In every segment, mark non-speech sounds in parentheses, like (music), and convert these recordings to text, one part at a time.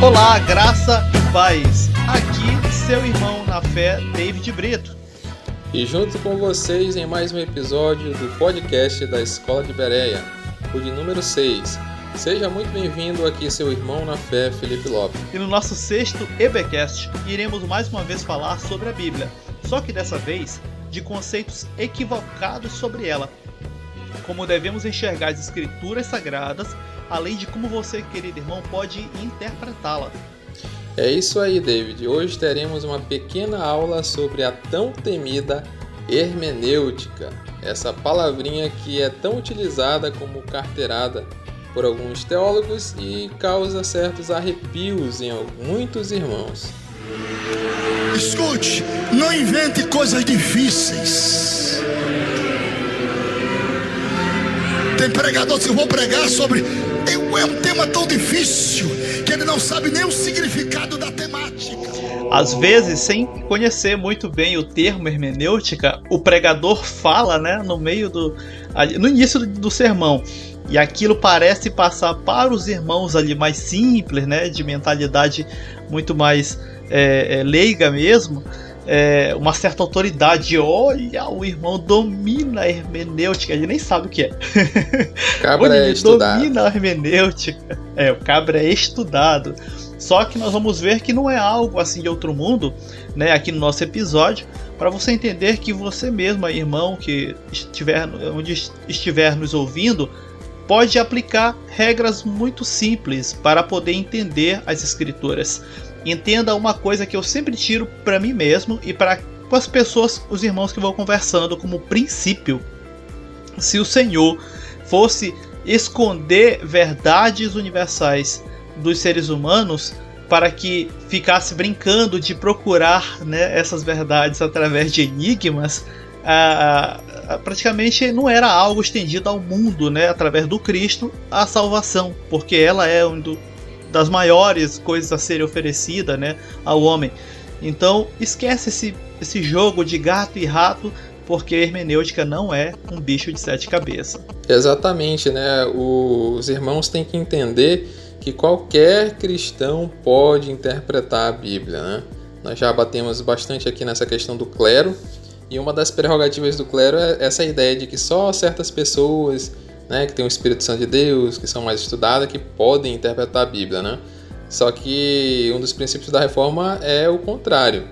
Olá, graça e paz. Aqui seu irmão na fé, David Brito. E junto com vocês em mais um episódio do podcast da Escola de Bereia, o de número 6. Seja muito bem-vindo aqui seu irmão na fé, Felipe Lopes. E no nosso sexto EBcast, iremos mais uma vez falar sobre a Bíblia, só que dessa vez de conceitos equivocados sobre ela. Como devemos enxergar as escrituras sagradas além de como você, querido irmão, pode interpretá-la. É isso aí, David. Hoje teremos uma pequena aula sobre a tão temida hermenêutica, essa palavrinha que é tão utilizada como carteirada por alguns teólogos e causa certos arrepios em muitos irmãos. Escute, não invente coisas difíceis. Tem pregadores que vão pregar sobre é um tema tão difícil que ele não sabe nem o significado da temática. Às vezes, sem conhecer muito bem o termo hermenêutica, o pregador fala, né, no meio do no início do, sermão. E aquilo parece passar para os irmãos ali mais simples, né, de mentalidade muito mais é, é, leiga mesmo, é, uma certa autoridade. Olha, o irmão domina a hermenêutica, ele nem sabe o que é. (laughs) Cabra é estudado. Domina a hermenêutica. É, o cabra é estudado. Só que nós vamos ver que não é algo assim de outro mundo, né, aqui no nosso episódio, para você entender que você mesmo, irmão, que estiver onde estiver nos ouvindo, pode aplicar regras muito simples para poder entender as escrituras. Entenda uma coisa que eu sempre tiro para mim mesmo e para as pessoas, os irmãos que vou conversando como princípio. Se o Senhor fosse esconder verdades universais dos seres humanos para que ficasse brincando de procurar né, essas verdades através de enigmas, praticamente não era algo estendido ao mundo, né, através do Cristo, a salvação, porque ela é um das maiores coisas a serem oferecida né, ao homem. Então esquece esse, esse jogo de gato e rato, porque a hermenêutica não é um bicho de sete cabeças. Exatamente, né? Os irmãos têm que entender que qualquer cristão pode interpretar a Bíblia, né? Nós já batemos bastante aqui nessa questão do clero, e uma das prerrogativas do clero é essa ideia de que só certas pessoas né, que tem o Espírito Santo de Deus, que são mais estudadas, que podem interpretar a Bíblia, né? Só que um dos princípios da reforma é o contrário,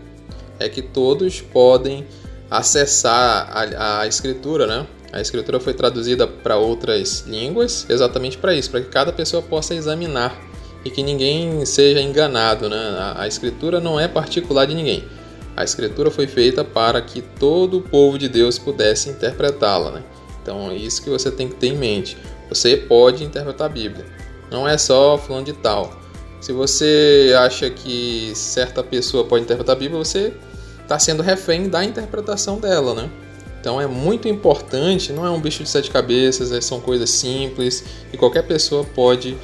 é que todos podem acessar a, a escritura, né? A escritura foi traduzida para outras línguas exatamente para isso, para que cada pessoa possa examinar e que ninguém seja enganado, né? A, a escritura não é particular de ninguém. A escritura foi feita para que todo o povo de Deus pudesse interpretá-la, né? Então é isso que você tem que ter em mente. Você pode interpretar a Bíblia. Não é só falando de tal. Se você acha que certa pessoa pode interpretar a Bíblia, você está sendo refém da interpretação dela, né? Então é muito importante, não é um bicho de sete cabeças, é, são coisas simples e qualquer pessoa pode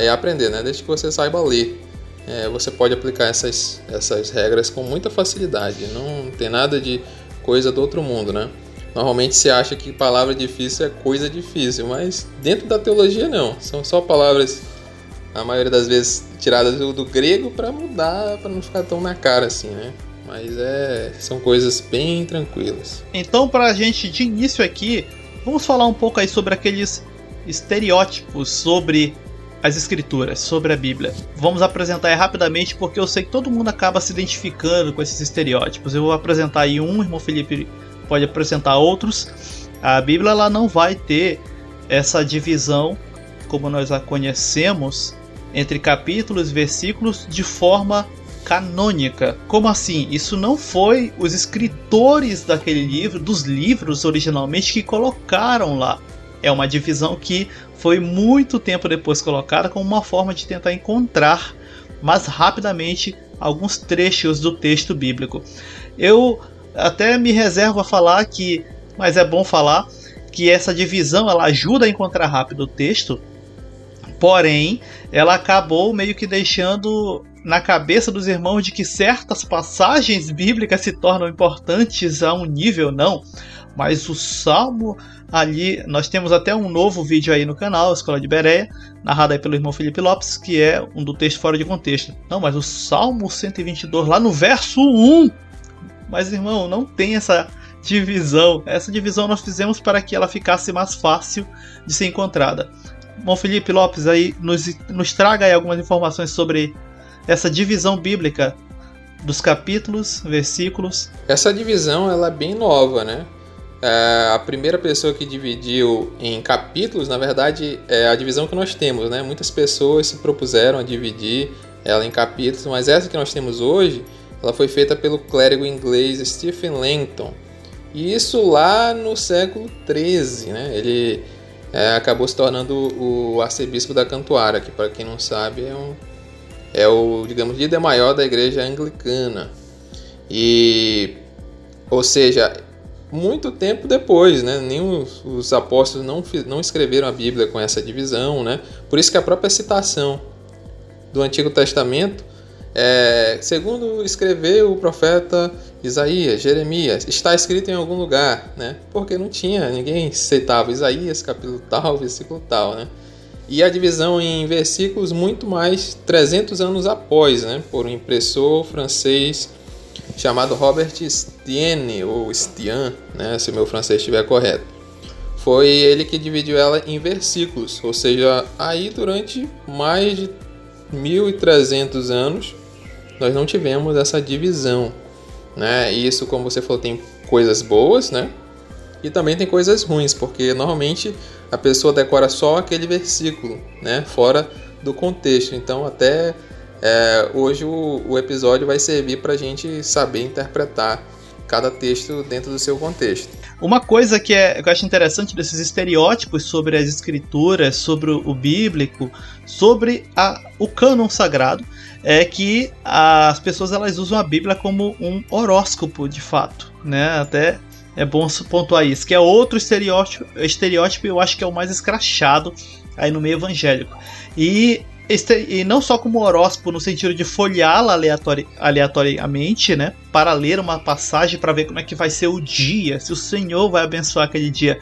é aprender, né? Desde que você saiba ler. É, você pode aplicar essas, essas regras com muita facilidade. Não tem nada de coisa do outro mundo, né? Normalmente se acha que palavra difícil é coisa difícil, mas dentro da teologia não. São só palavras, a maioria das vezes, tiradas do, grego para mudar, para não ficar tão na cara assim, né? Mas é, são coisas bem tranquilas. Então, para a gente de início aqui, vamos falar um pouco aí sobre aqueles estereótipos sobre as escrituras, sobre a Bíblia. Vamos apresentar aí rapidamente porque eu sei que todo mundo acaba se identificando com esses estereótipos. Eu vou apresentar aí um, irmão Felipe pode apresentar outros. A Bíblia ela não vai ter essa divisão como nós a conhecemos entre capítulos e versículos de forma canônica. Como assim? Isso não foi os escritores daquele livro, dos livros originalmente que colocaram lá. É uma divisão que foi muito tempo depois colocada como uma forma de tentar encontrar mais rapidamente alguns trechos do texto bíblico. Eu até me reservo a falar que, mas é bom falar que essa divisão ela ajuda a encontrar rápido o texto, porém ela acabou meio que deixando na cabeça dos irmãos de que certas passagens bíblicas se tornam importantes a um nível não, mas o Salmo Ali nós temos até um novo vídeo aí no canal, Escola de Bereia, narrado aí pelo irmão Felipe Lopes, que é um do texto fora de contexto. Não, mas o Salmo 122, lá no verso 1. Mas irmão, não tem essa divisão. Essa divisão nós fizemos para que ela ficasse mais fácil de ser encontrada. Irmão Felipe Lopes aí nos, nos traga aí algumas informações sobre essa divisão bíblica dos capítulos, versículos. Essa divisão ela é bem nova, né? É, a primeira pessoa que dividiu em capítulos, na verdade, é a divisão que nós temos, né? Muitas pessoas se propuseram a dividir ela em capítulos, mas essa que nós temos hoje, ela foi feita pelo clérigo inglês Stephen Langton. E isso lá no século XIII, né? Ele é, acabou se tornando o arcebispo da Cantuária, que para quem não sabe é, um, é o, digamos, líder maior da igreja anglicana. E, ou seja, muito tempo depois, né? Nem os, os, apóstolos não, não escreveram a Bíblia com essa divisão, né? Por isso que a própria citação do Antigo Testamento, é, segundo escreveu o profeta Isaías, Jeremias, está escrito em algum lugar, né? Porque não tinha, ninguém citava Isaías, capítulo tal, (laughs) versículo tal, né? E a divisão em versículos muito mais 300 anos após, né? Por um impressor francês chamado Robert Stienne, ou Stian, né, se o meu francês estiver correto. Foi ele que dividiu ela em versículos, ou seja, aí durante mais de 1300 anos nós não tivemos essa divisão, né? E isso, como você falou, tem coisas boas, né? E também tem coisas ruins, porque normalmente a pessoa decora só aquele versículo, né? Fora do contexto. Então, até é, hoje o, o, episódio vai servir para a gente saber interpretar cada texto dentro do seu contexto. Uma coisa que, é, que eu acho interessante desses estereótipos sobre as escrituras, sobre o, bíblico, sobre a, o cânon sagrado, é que as pessoas elas usam a Bíblia como um horóscopo, de fato, né? Até é bom pontuar isso, que é outro estereótipo, estereótipo eu acho que é o mais escrachado aí no meio evangélico. E e não só como horóscopo no sentido de folheá-la aleatori aleatoriamente, né, para ler uma passagem para ver como é que vai ser o dia, se o Senhor vai abençoar aquele dia.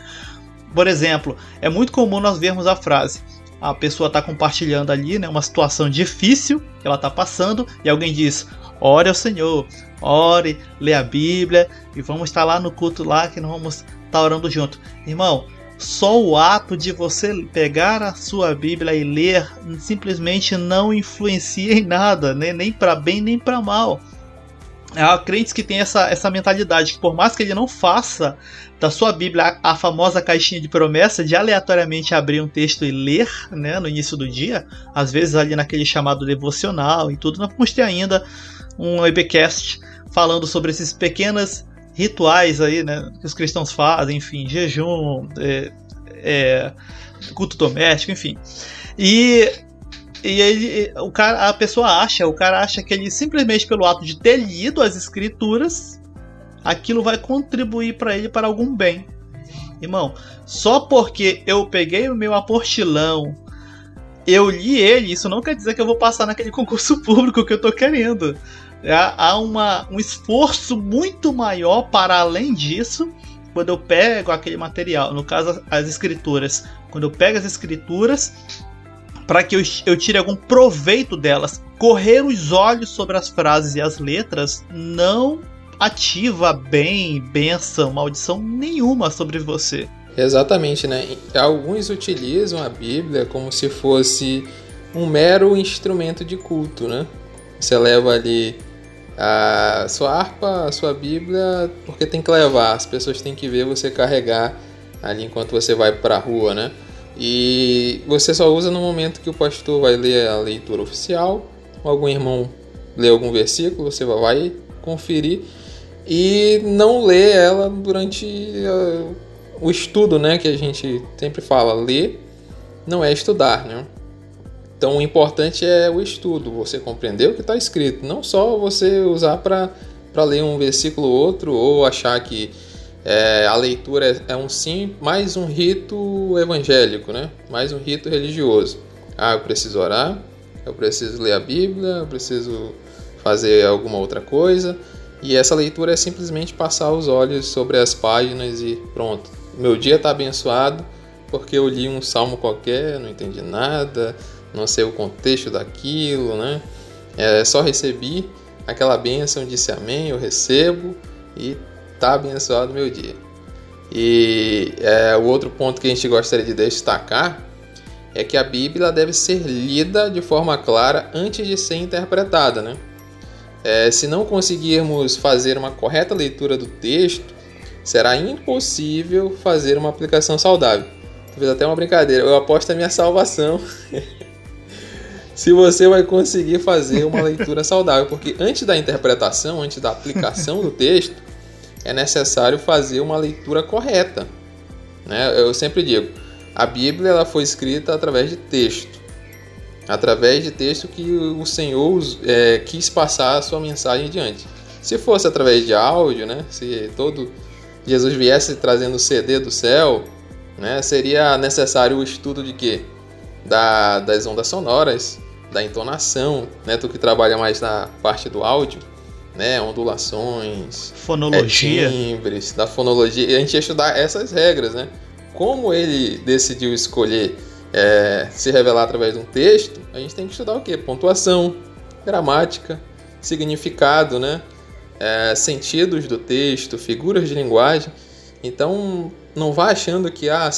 Por exemplo, é muito comum nós vermos a frase: a pessoa está compartilhando ali, né, uma situação difícil que ela está passando e alguém diz: ore ao Senhor, ore, lê a Bíblia e vamos estar lá no culto lá que nós vamos estar tá orando junto. Irmão, só o ato de você pegar a sua Bíblia e ler simplesmente não influencia em nada, né? nem para bem nem para mal. Há crentes que têm essa, essa mentalidade que, por mais que ele não faça da sua Bíblia a, famosa caixinha de promessa de aleatoriamente abrir um texto e ler né, no início do dia, às vezes ali naquele chamado devocional e tudo, nós vamos ter ainda um EBcast falando sobre esses pequenas rituais aí, né, que os cristãos fazem, enfim, jejum, é, é, culto doméstico, enfim. E e ele, o cara, a pessoa acha, o cara acha que ele simplesmente pelo ato de ter lido as escrituras, aquilo vai contribuir para ele para algum bem. Irmão, só porque eu peguei o meu apostilão, eu li ele, isso não quer dizer que eu vou passar naquele (laughs) concurso público que eu tô querendo. É, há uma, um esforço muito maior para além disso quando eu pego aquele material, no caso as escrituras, quando eu pego as escrituras para que eu, eu tire algum proveito delas, correr os olhos sobre as frases e as letras não ativa bem, benção, maldição nenhuma sobre você. Exatamente, né? Alguns utilizam a Bíblia como se fosse um mero instrumento de culto, né? Você leva ali a sua harpa, a sua Bíblia, porque tem que levar, as pessoas têm que ver você carregar ali enquanto você vai para a rua, né? E você só usa no momento que o pastor vai ler a leitura oficial, algum irmão lê algum versículo, você vai conferir e não lê ela durante uh, o estudo, né? Que a gente sempre fala, ler não é estudar, né? Então o importante é o estudo, você compreender o que está escrito, não só você usar para ler um versículo ou outro ou achar que é, a leitura é, é um sim, mais um rito evangélico, né? mais um rito religioso. Ah, eu preciso orar, eu preciso ler a Bíblia, eu preciso fazer alguma outra coisa. E essa leitura é simplesmente passar os olhos sobre as páginas e pronto. meu dia está abençoado porque eu li um salmo qualquer, não entendi nada, não sei o contexto daquilo, né? É, só recebi aquela bênção, disse amém, eu recebo e tá abençoado meu dia. E é, o outro ponto que a gente gostaria de destacar é que a Bíblia deve ser lida de forma clara antes de ser interpretada, né? É, se não conseguirmos fazer uma correta leitura do texto, será impossível fazer uma aplicação saudável. Talvez até uma brincadeira. Eu aposto a minha salvação. (laughs) se você vai conseguir fazer uma leitura saudável, porque antes da interpretação, antes da aplicação do texto, é necessário fazer uma leitura correta. Né? Eu sempre digo, a Bíblia ela foi escrita através de texto, através de texto que o Senhor é, quis passar a sua mensagem diante. Se fosse através de áudio, né? Se todo Jesus viesse trazendo o CD do céu, né? Seria necessário o estudo de quê? Da, das ondas sonoras, da entonação, né? Tu que trabalha mais na parte do áudio, né? Ondulações, fonologia, é, timbres, da fonologia. E a gente ia estudar essas regras, né? Como ele decidiu escolher é, se revelar através de um texto, a gente tem que estudar o quê? Pontuação, gramática, significado, né? É, sentidos do texto, figuras de linguagem. Então, não vá achando que ah,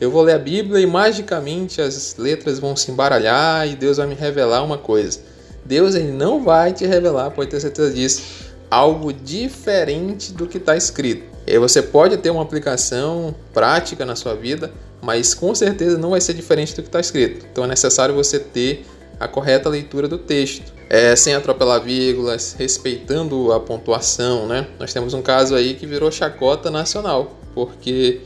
eu vou ler a Bíblia e magicamente as letras vão se embaralhar e Deus vai me revelar uma coisa. Deus ele não vai te revelar, pode ter certeza disso, algo diferente do que está escrito. E você pode ter uma aplicação prática na sua vida, mas com certeza não vai ser diferente do que está escrito. Então é necessário você ter a correta leitura do texto, é, sem atropelar vírgulas, respeitando a pontuação, né? Nós temos um caso aí que virou chacota nacional, porque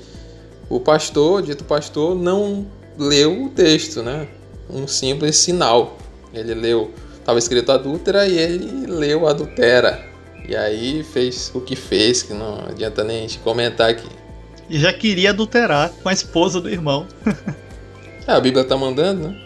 o pastor, dito pastor, não leu o texto, né? Um simples sinal. Ele leu, estava escrito adúltera e ele leu adultera. E aí fez o que fez, que não adianta nem a gente comentar aqui. E já queria adulterar com a esposa do irmão. (laughs) é, a Bíblia tá mandando, né?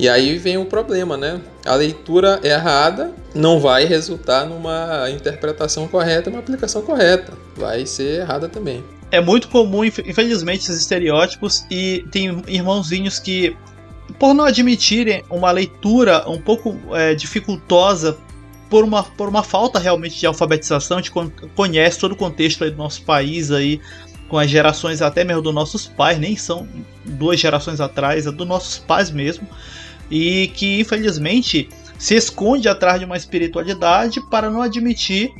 E aí vem o problema, né? A leitura errada não vai resultar numa interpretação correta, uma aplicação correta. Vai ser errada também. É muito comum, infelizmente, esses estereótipos e tem irmãozinhos que, por não admitirem uma leitura um pouco é, dificultosa por uma, por uma falta realmente de alfabetização, de conhece todo o contexto do nosso país aí, com as gerações até mesmo dos nossos pais, nem são duas gerações atrás, é dos nossos pais mesmo, e que infelizmente se esconde atrás de uma espiritualidade para não admitir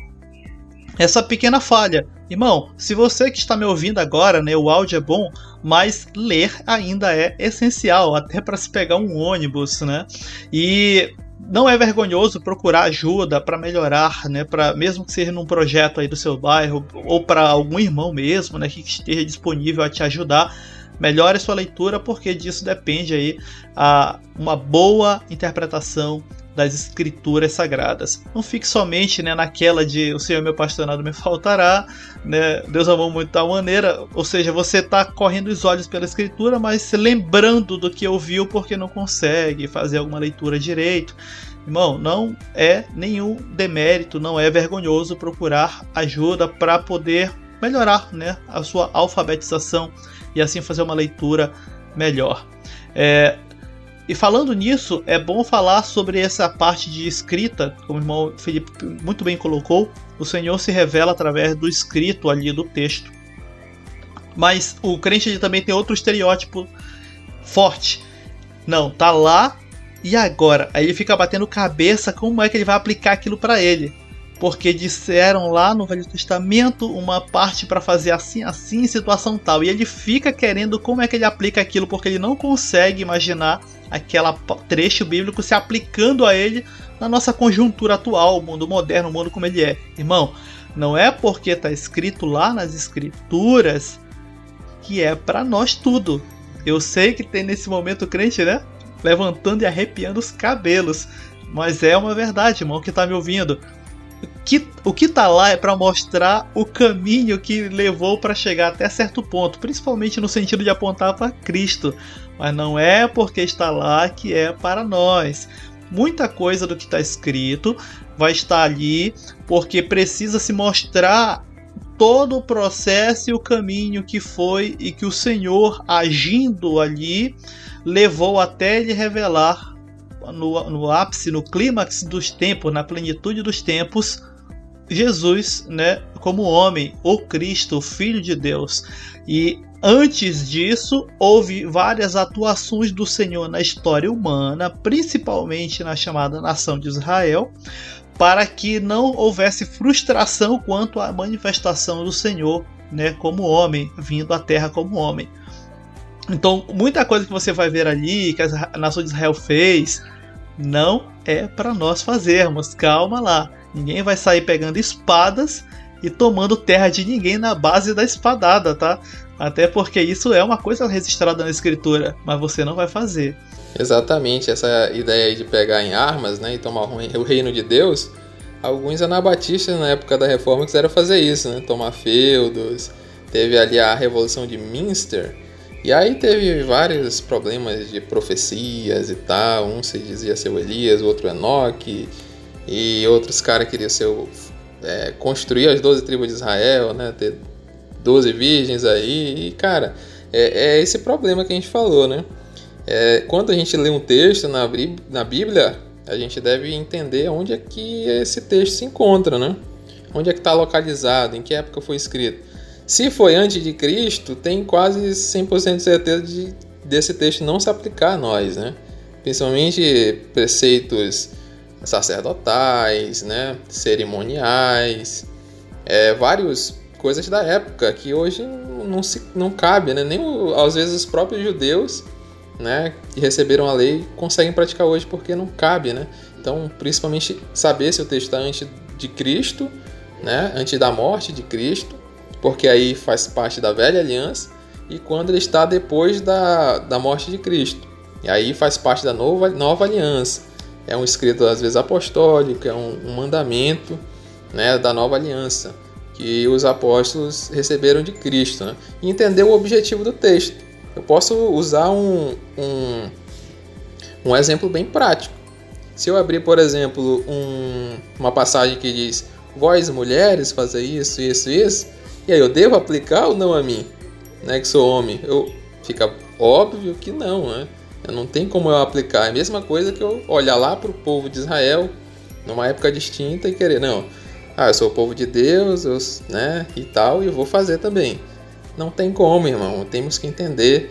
essa pequena falha. Irmão, se você que está me ouvindo agora, né, o áudio é bom, mas ler ainda é essencial, até para se pegar um ônibus, né? E não é vergonhoso procurar ajuda para melhorar, né? Para mesmo que seja num projeto aí do seu bairro ou para algum irmão mesmo, né, que esteja disponível a te ajudar. Melhore sua leitura porque disso depende aí a uma boa interpretação das escrituras sagradas. Não fique somente né, naquela de o Senhor meu pastor nada me faltará, né, Deus amou muito tal maneira, ou seja, você está correndo os olhos pela escritura, mas se lembrando do que ouviu porque não consegue fazer alguma leitura direito. Irmão, não é nenhum demérito, não é vergonhoso procurar ajuda para poder melhorar né, a sua alfabetização e assim fazer uma leitura melhor. É, e falando nisso, é bom falar sobre essa parte de escrita, como o irmão Felipe muito bem colocou, o Senhor se revela através do escrito ali do texto. Mas o crente ele também tem outro estereótipo forte. Não, tá lá e agora. Aí ele fica batendo cabeça como é que ele vai aplicar aquilo para ele. Porque disseram lá no Velho Testamento uma parte para fazer assim, assim, situação tal. E ele fica querendo como é que ele aplica aquilo, porque ele não consegue imaginar aquela trecho bíblico se aplicando a ele na nossa conjuntura atual, o mundo moderno, o mundo como ele é. Irmão, não é porque está escrito lá nas escrituras que é para nós tudo. Eu sei que tem nesse momento crente, né? Levantando e arrepiando os cabelos. Mas é uma verdade, irmão, que está me ouvindo. O que, o que tá lá é para mostrar o caminho que levou para chegar até certo ponto, principalmente no sentido de apontar para Cristo mas não é porque está lá que é para nós. Muita coisa do que está escrito vai estar ali porque precisa se mostrar todo o processo e o caminho que foi e que o Senhor, agindo ali, levou até ele revelar no, no ápice, no clímax dos tempos, na plenitude dos tempos, Jesus, né, como homem, o Cristo, o Filho de Deus. E antes disso, houve várias atuações do Senhor na história humana, principalmente na chamada nação de Israel, para que não houvesse frustração quanto à manifestação do Senhor, né, como homem, vindo à terra como homem. Então, muita coisa que você vai ver ali, que a nação de Israel fez, não é para nós fazermos. Calma lá. Ninguém vai sair pegando espadas e tomando terra de ninguém na base da espadada, tá? Até porque isso é uma coisa registrada na escritura, mas você não vai fazer. Exatamente, essa ideia de pegar em armas né, e tomar o reino de Deus, alguns anabatistas na época da reforma quiseram fazer isso, né? Tomar feudos. Teve ali a Revolução de Minster, e aí teve vários problemas de profecias e tal. Um se dizia ser o Elias, o outro Enoque, e outros caras queriam ser o, é, construir as 12 tribos de Israel, né? Ter 12 virgens aí. E, cara, é, é esse problema que a gente falou, né? É, quando a gente lê um texto na, na Bíblia, a gente deve entender onde é que esse texto se encontra, né? Onde é que está localizado, em que época foi escrito. Se foi antes de Cristo, tem quase 100% de certeza de desse texto não se aplicar a nós, né? Principalmente preceitos sacerdotais, né? cerimoniais, é, várias coisas da época que hoje não se não cabe, né? Nem às vezes os próprios judeus, né, que receberam a lei conseguem praticar hoje porque não cabe, né? Então, principalmente saber se o texto está antes de Cristo, né, antes da morte de Cristo, porque aí faz parte da velha aliança, e quando ele está depois da, da morte de Cristo. E aí faz parte da nova, nova aliança. É um escrito, às vezes, apostólico, é um, um mandamento né, da nova aliança que os apóstolos receberam de Cristo. Né? E entender o objetivo do texto. Eu posso usar um, um, um exemplo bem prático. Se eu abrir, por exemplo, um, uma passagem que diz: Vós, mulheres, fazer isso, isso, isso e aí, eu devo aplicar ou não a mim? Né, que sou homem? Eu, fica óbvio que não, né? Não tem como eu aplicar. É a mesma coisa que eu olhar lá para o povo de Israel numa época distinta e querer, não, ah, eu sou o povo de Deus, eu, né, e tal, e eu vou fazer também. Não tem como, irmão. Temos que entender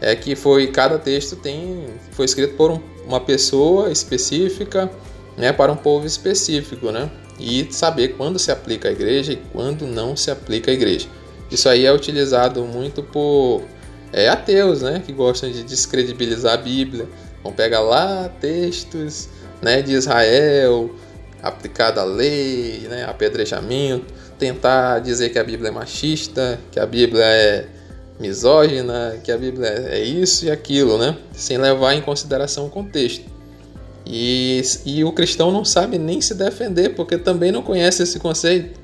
é que foi cada texto tem foi escrito por um, uma pessoa específica, né, para um povo específico, né? e saber quando se aplica a igreja e quando não se aplica a igreja. Isso aí é utilizado muito por é, ateus, né, que gostam de descredibilizar a Bíblia. Vão pegar lá textos né, de Israel, aplicada a lei, né, apedrejamento, tentar dizer que a Bíblia é machista, que a Bíblia é misógina, que a Bíblia é isso e aquilo, né, sem levar em consideração o contexto. E, e o cristão não sabe nem se defender, porque também não conhece esse conceito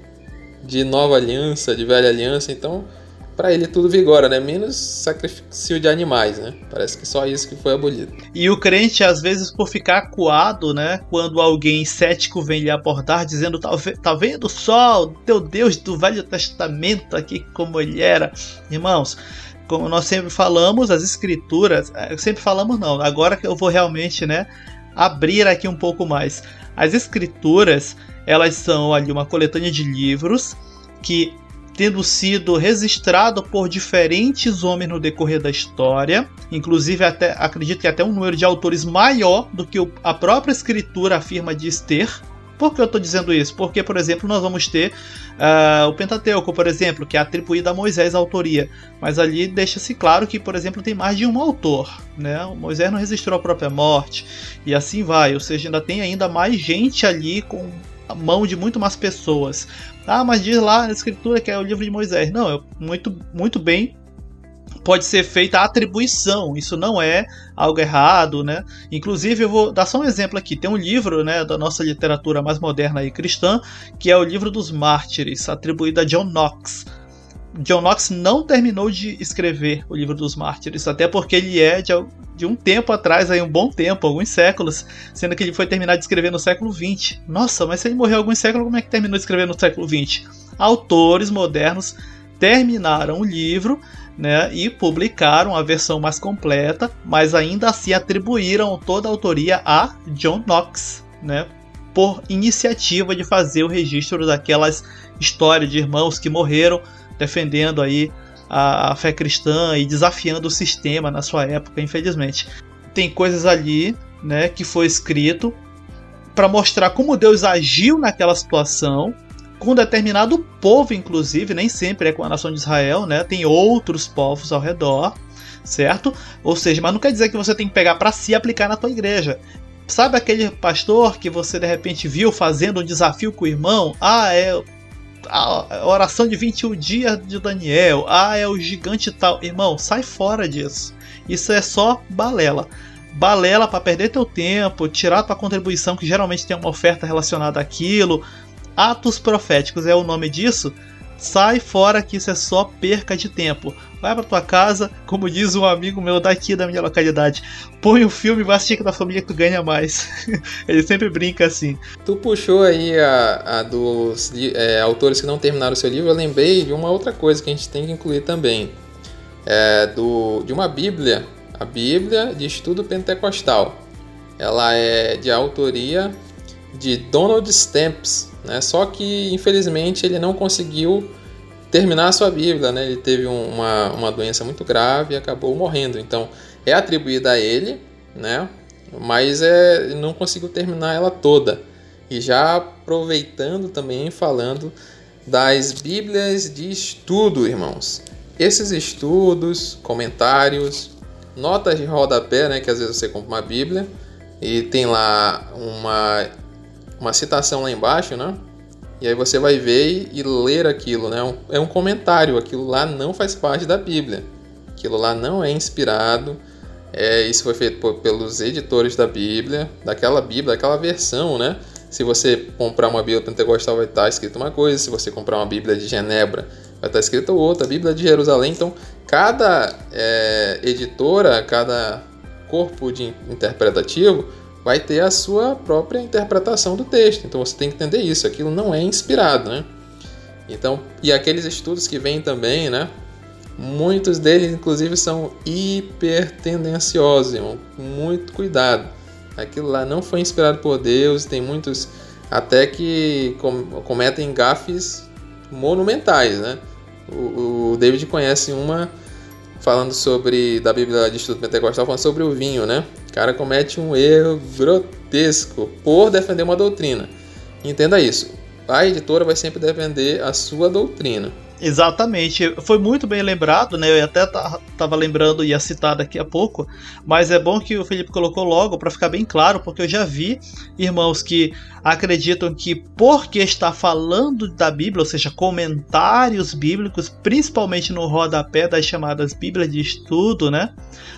de nova aliança, de velha aliança, então para ele tudo vigora, né? Menos sacrifício de animais, né? Parece que só isso que foi abolido. E o crente, às vezes, por ficar acuado, né? Quando alguém cético vem lhe abordar, dizendo: tá, tá vendo só o teu Deus do Velho Testamento aqui como ele era? Irmãos, como nós sempre falamos, as escrituras, eh, sempre falamos não, agora que eu vou realmente, né? abrir aqui um pouco mais. As escrituras, elas são ali uma coletânea de livros que tendo sido registrado por diferentes homens no decorrer da história, inclusive até acredito que até um número de autores maior do que a própria escritura afirma de ter, por que eu estou dizendo isso? Porque, por exemplo, nós vamos ter uh, o Pentateuco, por exemplo, que é atribuído a Moisés a autoria, mas ali deixa-se claro que, por exemplo, tem mais de um autor, né? O Moisés não registrou a própria morte e assim vai, ou seja, ainda tem ainda mais gente ali com a mão de muito mais pessoas. Ah, mas diz lá na escritura que é o livro de Moisés. Não, muito, muito bem pode ser feita a atribuição. Isso não é algo errado, né? Inclusive, eu vou dar só um exemplo aqui. Tem um livro, né, da nossa literatura mais moderna e cristã, que é o livro dos Mártires, atribuído a John Knox. John Knox não terminou de escrever o livro dos Mártires, até porque ele é de, de, um tempo atrás, aí um bom tempo, alguns séculos, sendo que ele foi terminar de escrever no século XX. Nossa, mas se ele morreu alguns séculos, como é que terminou de escrever no século XX? autores modernos terminaram o livro né, e publicaram a versão mais completa, mas ainda assim atribuíram toda a autoria a John Knox, né, por iniciativa de fazer o registro daquelas histórias de irmãos que morreram defendendo aí a, a fé cristã e desafiando o sistema na sua época, infelizmente. Tem coisas ali, né, que foi escrito para mostrar como Deus agiu naquela situação com determinado povo, inclusive, nem sempre é com a nação de Israel, né? Tem outros povos ao redor, certo? Ou seja, mas não quer dizer que você tem que pegar para si e aplicar na tua igreja. Sabe aquele pastor que você de repente viu fazendo um desafio com o irmão? Ah, é a oração de 21 dias de Daniel. Ah, é o gigante tal. Irmão, sai fora disso. Isso é só balela. Balela para perder teu tempo, tirar tua contribuição que geralmente tem uma oferta relacionada àquilo. Atos proféticos é o nome disso. Sai fora que isso é só perca de tempo. Vai para tua casa, como diz um amigo meu daqui da minha localidade. Põe o um filme e vai assistir da família que tu ganha mais. (laughs) Ele sempre brinca assim. Tu puxou aí a, a dos é, autores que não terminaram o seu livro. Eu lembrei de uma outra coisa que a gente tem que incluir também. É do, de uma Bíblia, a Bíblia de Estudo Pentecostal. Ela é de autoria de Donald Stamps, né? Só que infelizmente ele não conseguiu terminar a sua Bíblia, né? Ele teve uma, uma doença muito grave e acabou morrendo. Então é atribuída a ele, né? Mas é, não conseguiu terminar ela toda. E já aproveitando também falando das Bíblias de estudo, irmãos. Esses estudos, comentários, notas de rodapé, né, que às vezes você compra uma Bíblia e tem lá uma uma citação lá embaixo, né? E aí você vai ver e, ler aquilo, né? É um comentário, aquilo lá não faz parte da Bíblia. Aquilo lá não é inspirado. É, isso foi feito por, pelos editores da Bíblia, daquela Bíblia, daquela versão, né? Se você comprar uma Bíblia pentecostal vai estar escrito uma coisa, se você comprar uma Bíblia de Genebra vai estar escrito outra, Bíblia de Jerusalém. Então, cada é, editora, cada corpo de interpretativo vai ter a sua própria interpretação do texto. Então você tem que entender isso, aquilo não é inspirado, né? Então, e aqueles estudos que vêm também, né? Muitos deles, inclusive, são hipertendenciosos, irmão. Muito cuidado. Aquilo lá não foi inspirado por Deus. Tem muitos até que cometem gafes monumentais, né? O, o David conhece uma falando sobre da Bíblia de Estudo Pentecostal, falando sobre o vinho, né? O cara comete um erro grotesco por defender uma doutrina. Entenda isso. A editora vai sempre defender a sua doutrina. Exatamente, foi muito bem lembrado, né? Eu até tava lembrando e ia citar daqui a pouco, mas é bom que o Felipe colocou logo para ficar bem claro, porque eu já vi irmãos que acreditam que porque está falando da Bíblia, ou seja, comentários bíblicos, principalmente no rodapé das chamadas Bíblias de Estudo, né?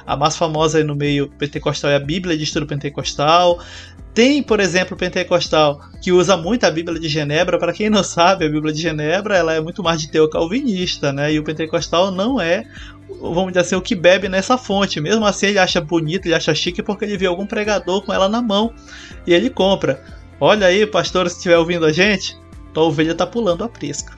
A mais famosa aí no meio pentecostal é a Bíblia de Estudo Pentecostal. Tem, por exemplo, o pentecostal que usa muito a Bíblia de Genebra. Para quem não sabe, a Bíblia de Genebra ela é muito mais de teu calvinista, né? E o pentecostal não é, vamos dizer assim, o que bebe nessa fonte. Mesmo assim, ele acha bonito, ele acha chique porque ele vê algum pregador com ela na mão e ele compra. Olha aí, pastor, se estiver ouvindo a gente, a ovelha tá pulando a prisca.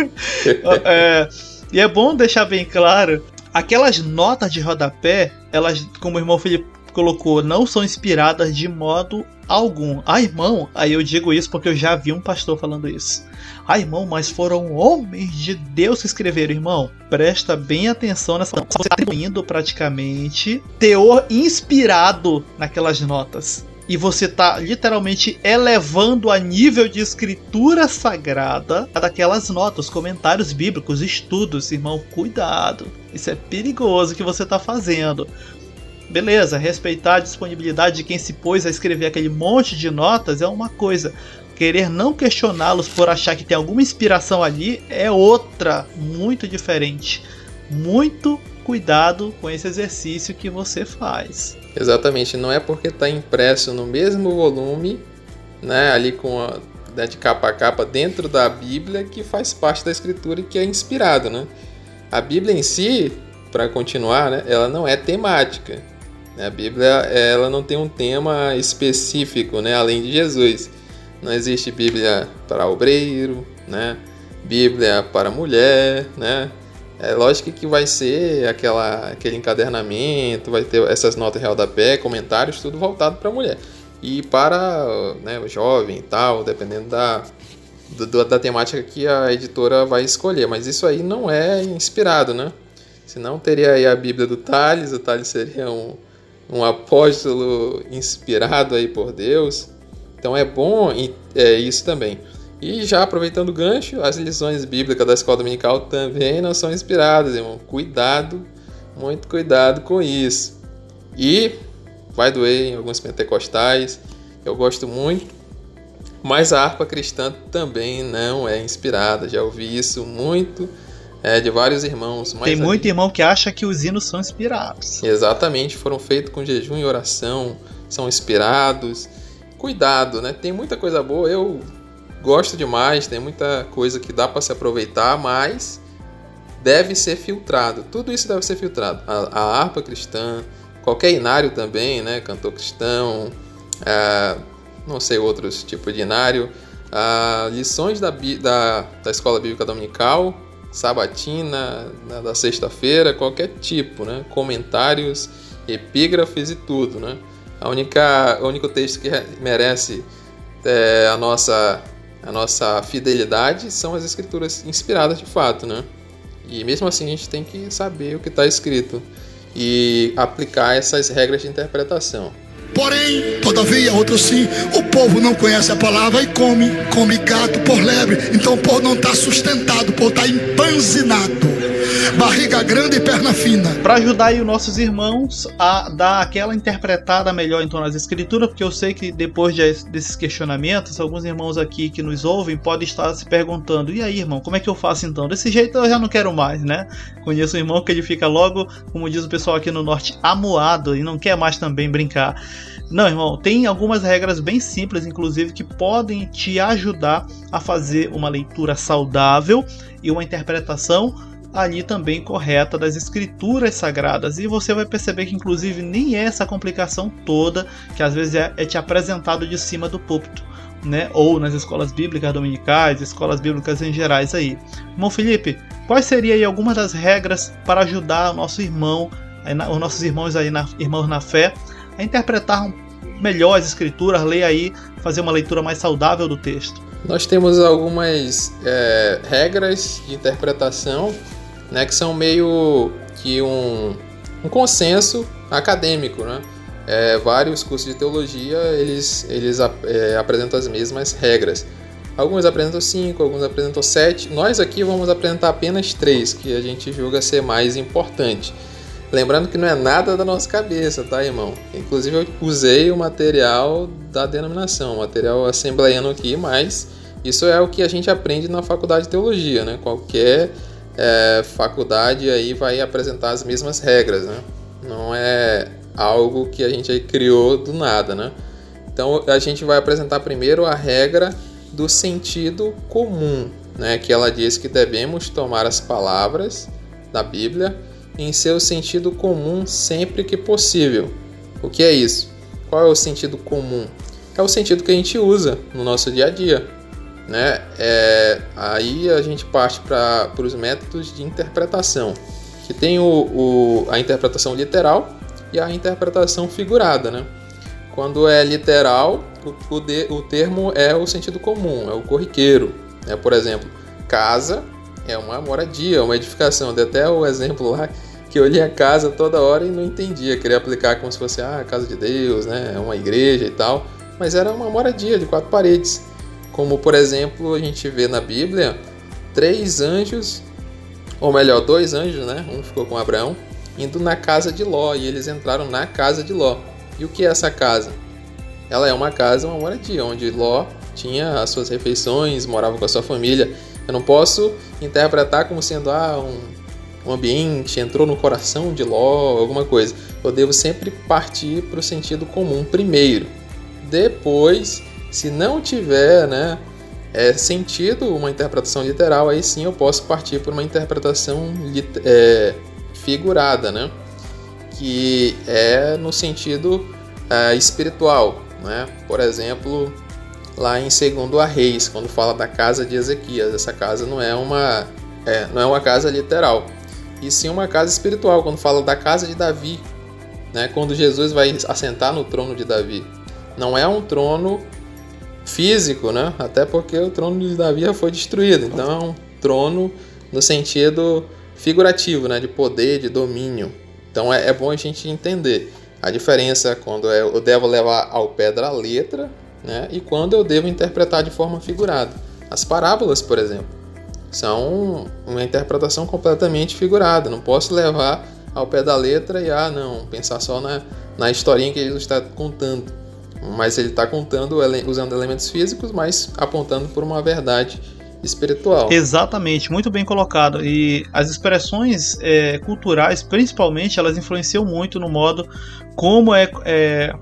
(laughs) é, e é bom deixar bem claro aquelas notas de rodapé, elas, como o irmão Felipe colocou não são inspiradas de modo algum. Ah, irmão, aí eu digo isso porque eu já vi um pastor falando isso. Ah, irmão, mas foram homens de Deus que escreveram, irmão. Presta bem atenção nessa. Você está atribuindo praticamente teor inspirado naquelas notas. E você está literalmente elevando a nível de escritura sagrada daquelas notas, comentários bíblicos, estudos, irmão. Cuidado. Isso é perigoso que você está fazendo beleza, respeitar a disponibilidade de quem se pôs a escrever aquele monte de notas é uma coisa. Querer não questioná-los por achar que tem alguma inspiração ali é outra, muito diferente. Muito cuidado com esse exercício que você faz. Exatamente, não é porque está impresso no mesmo volume, né, ali com a, né, de capa a capa dentro da Bíblia que faz parte da escritura e que é inspirado, né? A Bíblia em si, para continuar, né, ela não é temática. A Bíblia ela não tem um tema específico, né, além de Jesus. Não existe Bíblia para obreiro, né? Bíblia para mulher, né? É lógico que vai ser aquela, aquele encadernamento, vai ter essas notas real da pé, comentários, tudo voltado para a mulher. E para né, o jovem e tal, dependendo da, do, da temática que a editora vai escolher. Mas isso aí não é inspirado, né? Senão teria aí a Bíblia do Tales, o Tales seria um, um apóstolo inspirado aí por Deus. Então é bom é, isso também. E já aproveitando o gancho, as lições bíblicas da escola dominical também não são inspiradas, irmão. Cuidado, muito cuidado com isso. E vai doer em alguns pentecostais, eu gosto muito, mas a harpa cristã também não é inspirada. Já ouvi isso muito é, de vários irmãos. Tem muito irmão que acha que os hinos são inspirados. Exatamente, foram feitos com jejum e oração, são inspirados. Cuidado, né? Tem muita coisa boa. Eu gosto demais, tem muita coisa que dá para se aproveitar, mas deve ser filtrado. Tudo isso deve ser filtrado. A, a harpa cristã, qualquer inário também, né? Cantor cristão, é, não sei outros tipos de inário. Ah, lições da, da, da escola bíblica dominical, sabatina, né, da sexta-feira, qualquer tipo, né? Comentários, epígrafes e tudo, né? A única, o único texto que merece é, a nossa a nossa fidelidade são as escrituras inspiradas de fato, né? E mesmo assim a gente tem que saber o que está escrito e aplicar essas regras de interpretação. Porém, todavia, outro sim, o povo não conhece a palavra e come, come gato por lebre. Então o povo não está sustentado, o povo está empanzinado barriga grande e perna fina. Para ajudar aí os nossos irmãos a dar aquela interpretada melhor então nas escrituras, porque eu sei que depois de, desses questionamentos, alguns irmãos aqui que nos ouvem podem estar se perguntando: e aí, irmão, como é que eu faço então? Desse jeito eu já não quero mais, né? Conheço um irmão que ele fica logo, como diz o pessoal aqui no norte, amuado e não quer mais também brincar. Não, irmão, tem algumas regras bem simples, inclusive, que podem te ajudar a fazer uma leitura saudável e uma interpretação ali também correta das escrituras sagradas. E você vai perceber que, inclusive, nem é essa complicação toda que às vezes é, é te apresentado de cima do púlpito. Né? Ou nas escolas bíblicas dominicais, escolas bíblicas em gerais aí. Irmão Felipe, quais seriam aí algumas das regras para ajudar o nosso irmão, os nossos irmãos aí, na, irmãos na fé, a interpretar melhor as escrituras, ler aí, fazer uma leitura mais saudável do texto? Nós temos algumas é, regras de interpretação né, que são meio que um, um consenso acadêmico, né? É, vários cursos de teologia eles, eles é, apresentam as mesmas regras. Alguns apresentam cinco, alguns apresentam sete. Nós aqui vamos apresentar apenas três, que a gente julga ser mais importante. Lembrando que não é nada da nossa cabeça, tá, irmão? Inclusive eu usei o material da denominação, material assembleiano aqui, mas isso é o que a gente aprende na faculdade de teologia, né? Qualquer é, faculdade aí vai apresentar as mesmas regras, né? Não é algo que a gente criou do nada, né? Então a gente vai apresentar primeiro a regra do sentido comum, né? Que ela diz que devemos tomar as palavras da Bíblia em seu sentido comum sempre que possível. O que é isso? Qual é o sentido comum? É o sentido que a gente usa no nosso dia a dia né? É, aí a gente parte para os métodos de interpretação, que tem o, o, a interpretação literal e a interpretação figurada, né? Quando é literal, o, o, de, o termo é o sentido comum, é o corriqueiro. Né? Por exemplo, casa é uma moradia, uma edificação. Dei até o exemplo lá que eu li a casa toda hora e não entendia. Queria aplicar como se fosse ah, a casa de Deus, né? É uma igreja e tal. Mas era uma moradia de quatro paredes. Como, por exemplo, a gente vê na Bíblia três anjos, ou melhor, dois anjos, né? Um ficou com Abraão, indo na casa de Ló, e eles entraram na casa de Ló. E o que é essa casa? Ela é uma casa, uma moradia, onde Ló tinha as suas refeições, morava com a sua família. Eu não posso interpretar como sendo ah, um, um ambiente, entrou no coração de Ló, alguma coisa. Eu devo sempre partir para o sentido comum primeiro. Depois se não tiver né, é, sentido uma interpretação literal, aí sim eu posso partir por uma interpretação é, figurada, né? que é no sentido é, espiritual. Né? Por exemplo, lá em Segundo a Reis, quando fala da casa de Ezequias. Essa casa não é uma, é, não é uma casa literal, e sim uma casa espiritual, quando fala da casa de Davi, né, quando Jesus vai assentar no trono de Davi. Não é um trono físico, né? até porque o trono de Davi já foi destruído, então é um trono no sentido figurativo, né, de poder, de domínio. Então é, é bom a gente entender a diferença quando é, eu devo levar ao pé da letra né, e quando eu devo interpretar de forma figurada. As parábolas, por exemplo, são uma interpretação completamente figurada. Não posso levar ao pé da letra e, ah, não, pensar só na, na historinha que Jesus está contando. Mas ele está contando usando elementos físicos, mas apontando por uma verdade espiritual. Exatamente, muito bem colocado. E as expressões é, culturais, principalmente, elas influenciam muito no modo como é, é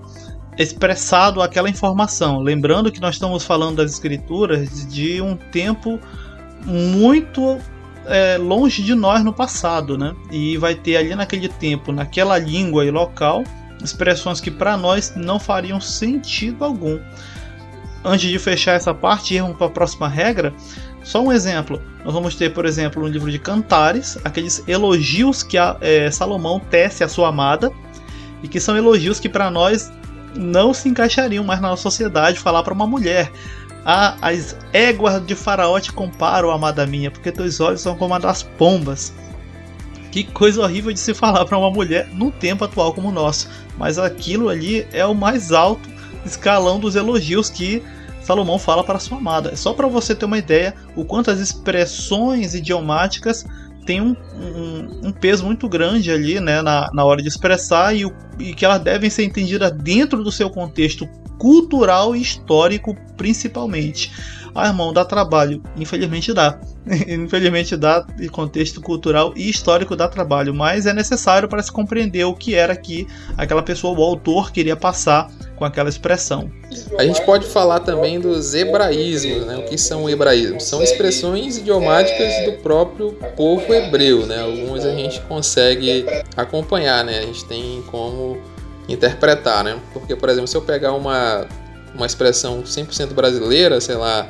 expressado aquela informação. Lembrando que nós estamos falando das escrituras de um tempo muito é, longe de nós no passado, né? E vai ter ali naquele tempo, naquela língua e local, expressões que para nós não fariam sentido algum. Antes de fechar essa parte e irmos para a próxima regra, só um exemplo. Nós vamos ter, por exemplo, no livro de Cantares, aqueles elogios que a, é, Salomão tece à sua amada, e que são elogios que para nós não se encaixariam mais na sociedade falar para uma mulher. Ah, as éguas de Faraó te comparam, amada minha, porque teus olhos são como a das pombas. Que coisa horrível de se falar para uma mulher no tempo atual como o nosso. Mas aquilo ali é o mais alto escalão dos elogios que Salomão fala para sua amada. É só para você ter uma ideia o quanto as expressões idiomáticas têm um, um, um peso muito grande ali né, na, na hora de expressar e, o, e que elas devem ser entendidas dentro do seu contexto cultural e histórico, principalmente. Ah, irmão, dá trabalho. Infelizmente dá. (laughs) Infelizmente dá, e contexto cultural e histórico dá trabalho, mas é necessário para se compreender o que era que aquela pessoa, o autor, queria passar com aquela expressão. A gente pode falar também dos hebraísmos, né? O que são hebraísmos? São expressões idiomáticas do próprio povo hebreu, né? Algumas a gente consegue acompanhar, né? A gente tem como interpretar, né? Porque, por exemplo, se eu pegar uma, uma expressão 100% brasileira, sei lá,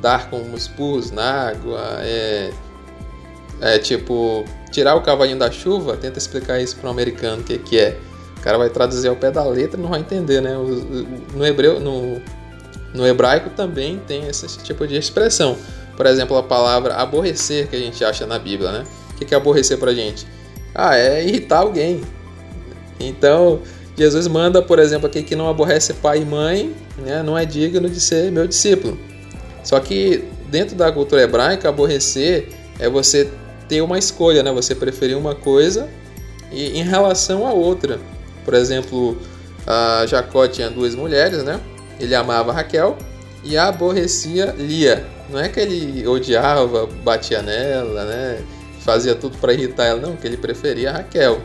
dar como espurros na água, é, é tipo tirar o cavalinho da chuva, tenta explicar isso para um americano o que, que é. O cara vai traduzir ao pé da letra e não vai entender, né? No hebreu, no, no hebraico também tem esse tipo de expressão. Por exemplo, a palavra aborrecer que a gente acha na Bíblia, né? O que é aborrecer pra gente? Ah, é irritar alguém. Então, Jesus manda, por exemplo, aqui que não aborrece pai e mãe, né, não é digno de ser meu discípulo. Só que dentro da cultura hebraica, aborrecer é você ter uma escolha, né? Você preferir uma coisa e em relação a outra. Por exemplo, Jacó tinha duas mulheres, né? Ele amava Raquel e aborrecia Lia. Não é que ele odiava, batia nela, né? Fazia tudo para irritar ela, não, que ele preferia Raquel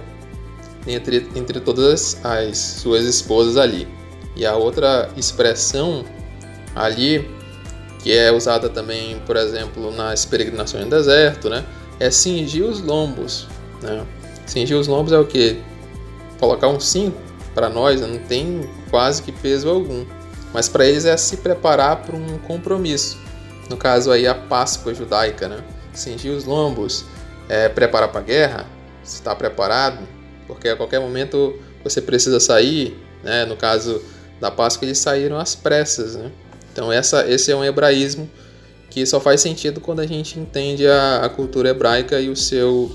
entre, entre todas as suas esposas ali. E a outra expressão ali, que é usada também, por exemplo, nas peregrinações no deserto, né? É cingir os lombos. Né? Cingir os lombos é o que? Colocar um cinto para nós não tem quase que peso algum. Mas para eles é se preparar para um compromisso. No caso aí a Páscoa judaica, né? Cingir os lombos, é preparar para a guerra, está preparado, porque a qualquer momento você precisa sair, né? No caso da Páscoa eles saíram às pressas, né? Então essa, esse é um hebraísmo que só faz sentido quando a gente entende a, a cultura hebraica e o seu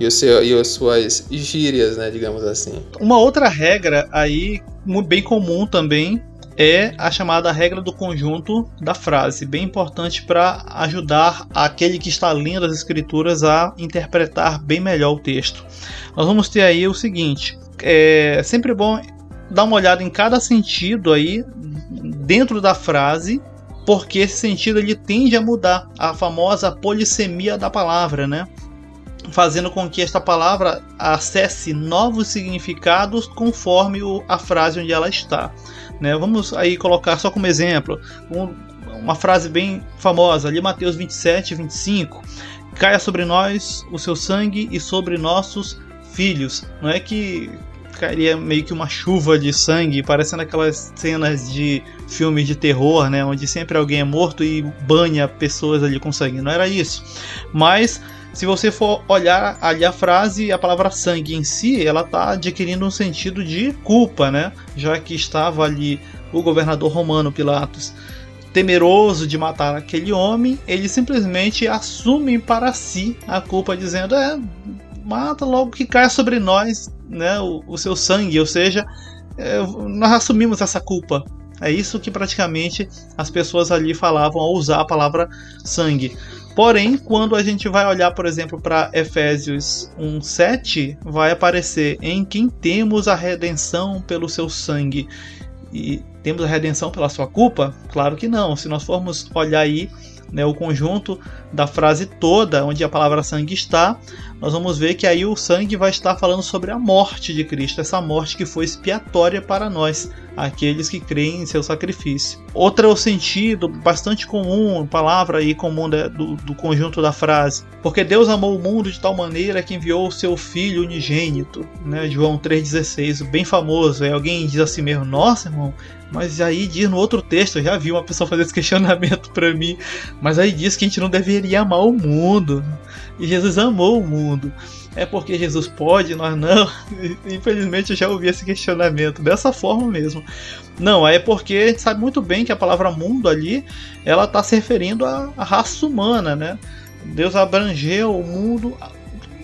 e, o seu, e as suas gírias, né, digamos assim. Uma outra regra aí, bem comum também, é a chamada regra do conjunto da frase, bem importante para ajudar aquele que está lendo as escrituras a interpretar bem melhor o texto. Nós vamos ter aí o seguinte: é sempre bom dar uma olhada em cada sentido aí dentro da frase, porque esse sentido ele tende a mudar, a famosa polissemia da palavra, né? fazendo com que esta palavra acesse novos significados conforme a frase onde ela está. Né? Vamos aí colocar só como exemplo um, uma frase bem famosa ali, Mateus 27, 25. Caia sobre nós o seu sangue e sobre nossos filhos. Não é que cairia meio que uma chuva de sangue, parecendo aquelas cenas de filmes de terror, né, onde sempre alguém é morto e banha pessoas ali com sangue. Não era isso. Mas se você for olhar ali a frase, a palavra sangue em si, ela está adquirindo um sentido de culpa, né? Já que estava ali o governador romano Pilatos temeroso de matar aquele homem, ele simplesmente assume para si a culpa, dizendo: é, mata logo que caia sobre nós né, o, o seu sangue, ou seja, é, nós assumimos essa culpa. É isso que praticamente as pessoas ali falavam ao usar a palavra sangue. Porém, quando a gente vai olhar, por exemplo, para Efésios 1:7, vai aparecer em quem temos a redenção pelo seu sangue. E temos a redenção pela sua culpa? Claro que não. Se nós formos olhar aí né, o conjunto da frase toda, onde a palavra sangue está, nós vamos ver que aí o sangue vai estar falando sobre a morte de Cristo, essa morte que foi expiatória para nós, aqueles que creem em seu sacrifício. Outro sentido bastante comum, palavra aí comum do, do conjunto da frase, porque Deus amou o mundo de tal maneira que enviou o seu Filho unigênito, né, João 3,16, bem famoso. Aí alguém diz assim mesmo, nossa irmão, mas aí diz no outro texto, eu já vi uma pessoa fazer esse questionamento para mim, mas aí diz que a gente não deveria amar o mundo. E Jesus amou o mundo. É porque Jesus pode, nós não. (laughs) Infelizmente eu já ouvi esse questionamento dessa forma mesmo. Não, é porque a gente sabe muito bem que a palavra mundo ali, ela está se referindo à, à raça humana, né? Deus abrangeu o mundo,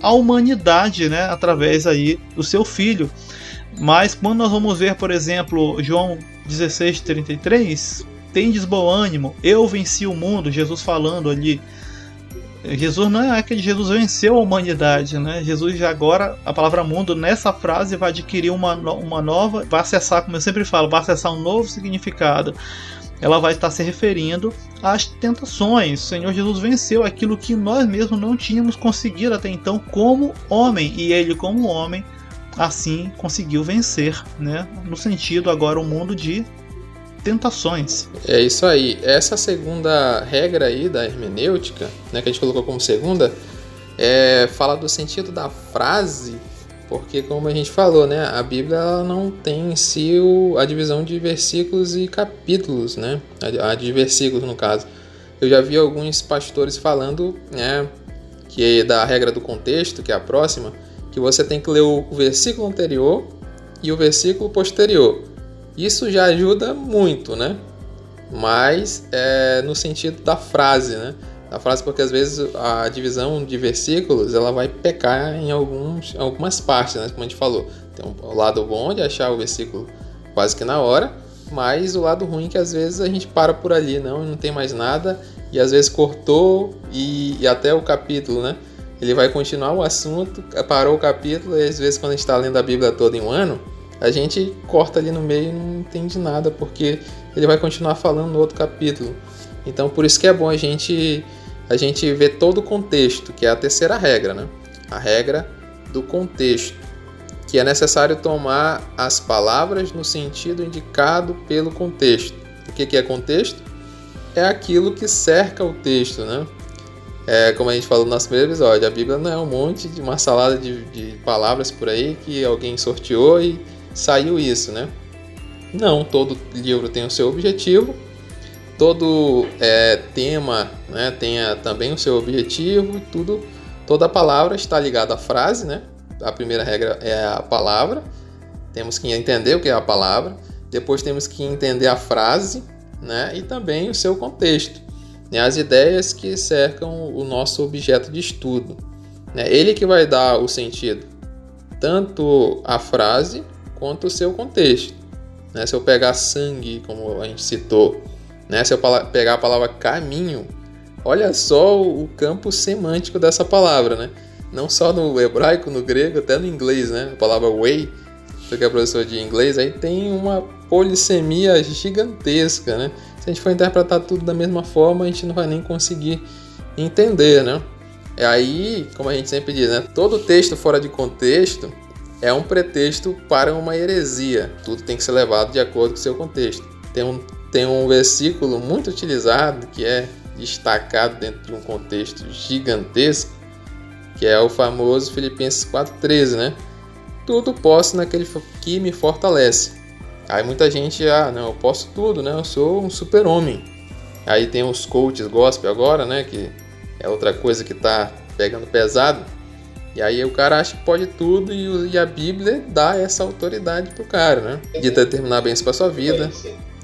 a humanidade, né, através aí do seu filho. Mas quando nós vamos ver, por exemplo, João 16:33, tendes bom ânimo, eu venci o mundo, Jesus falando ali. Jesus não é aquele Jesus venceu a humanidade, né? Jesus já agora, a palavra mundo nessa frase vai adquirir uma, uma nova, vai acessar, como eu sempre falo, vai acessar um novo significado. Ela vai estar se referindo às tentações. O Senhor Jesus venceu aquilo que nós mesmos não tínhamos conseguido até então como homem, e ele como homem assim conseguiu vencer, né? No sentido agora o um mundo de tentações. É isso aí. Essa segunda regra aí da hermenêutica, né, que a gente colocou como segunda, é, fala do sentido da frase, porque como a gente falou, né, a Bíblia não tem em si o, a divisão de versículos e capítulos, né, a, a de versículos no caso. Eu já vi alguns pastores falando, né, que é da regra do contexto, que é a próxima, que você tem que ler o versículo anterior e o versículo posterior. Isso já ajuda muito, né? Mas é no sentido da frase, né? Da frase porque às vezes a divisão de versículos ela vai pecar em alguns, algumas partes, né? Como a gente falou. Tem um, o lado bom de achar o versículo quase que na hora, mas o lado ruim é que às vezes a gente para por ali, não, não tem mais nada, e às vezes cortou e, e até o capítulo, né? Ele vai continuar o assunto, parou o capítulo, e às vezes quando a gente está lendo a Bíblia toda em um ano, a gente corta ali no meio e não entende nada, porque ele vai continuar falando no outro capítulo. Então por isso que é bom a gente a gente ver todo o contexto, que é a terceira regra, né? A regra do contexto, que é necessário tomar as palavras no sentido indicado pelo contexto. O que é contexto? É aquilo que cerca o texto, né? É, como a gente falou no nosso primeiro episódio, a Bíblia não é um monte de uma salada de, de palavras por aí que alguém sorteou e saiu isso, né? Não, todo livro tem o seu objetivo, todo é, tema né, tem também o seu objetivo, tudo, toda palavra está ligada à frase, né? A primeira regra é a palavra, temos que entender o que é a palavra, depois temos que entender a frase, né? E também o seu contexto né, as ideias que cercam o nosso objeto de estudo. Né? Ele que vai dar o sentido, tanto a frase quanto o seu contexto. Né? Se eu pegar sangue, como a gente citou, né? se eu pegar a palavra caminho, olha só o campo semântico dessa palavra, né? Não só no hebraico, no grego, até no inglês, né? A palavra way, você que é professor de inglês, aí tem uma polissemia gigantesca, né? Se a gente for interpretar tudo da mesma forma, a gente não vai nem conseguir entender, né? É aí, como a gente sempre diz, né? Todo texto fora de contexto é um pretexto para uma heresia. Tudo tem que ser levado de acordo com o seu contexto. Tem um, tem um versículo muito utilizado que é destacado dentro de um contexto gigantesco, que é o famoso Filipenses 4,13, né? tudo posso naquele que me fortalece. Aí muita gente, ah, não, eu posso tudo, né? Eu sou um super-homem. Aí tem os coaches gospel agora, né? Que é outra coisa que tá pegando pesado. E aí o cara acha que pode tudo e, a Bíblia dá essa autoridade pro cara, né? De determinar bens para sua vida,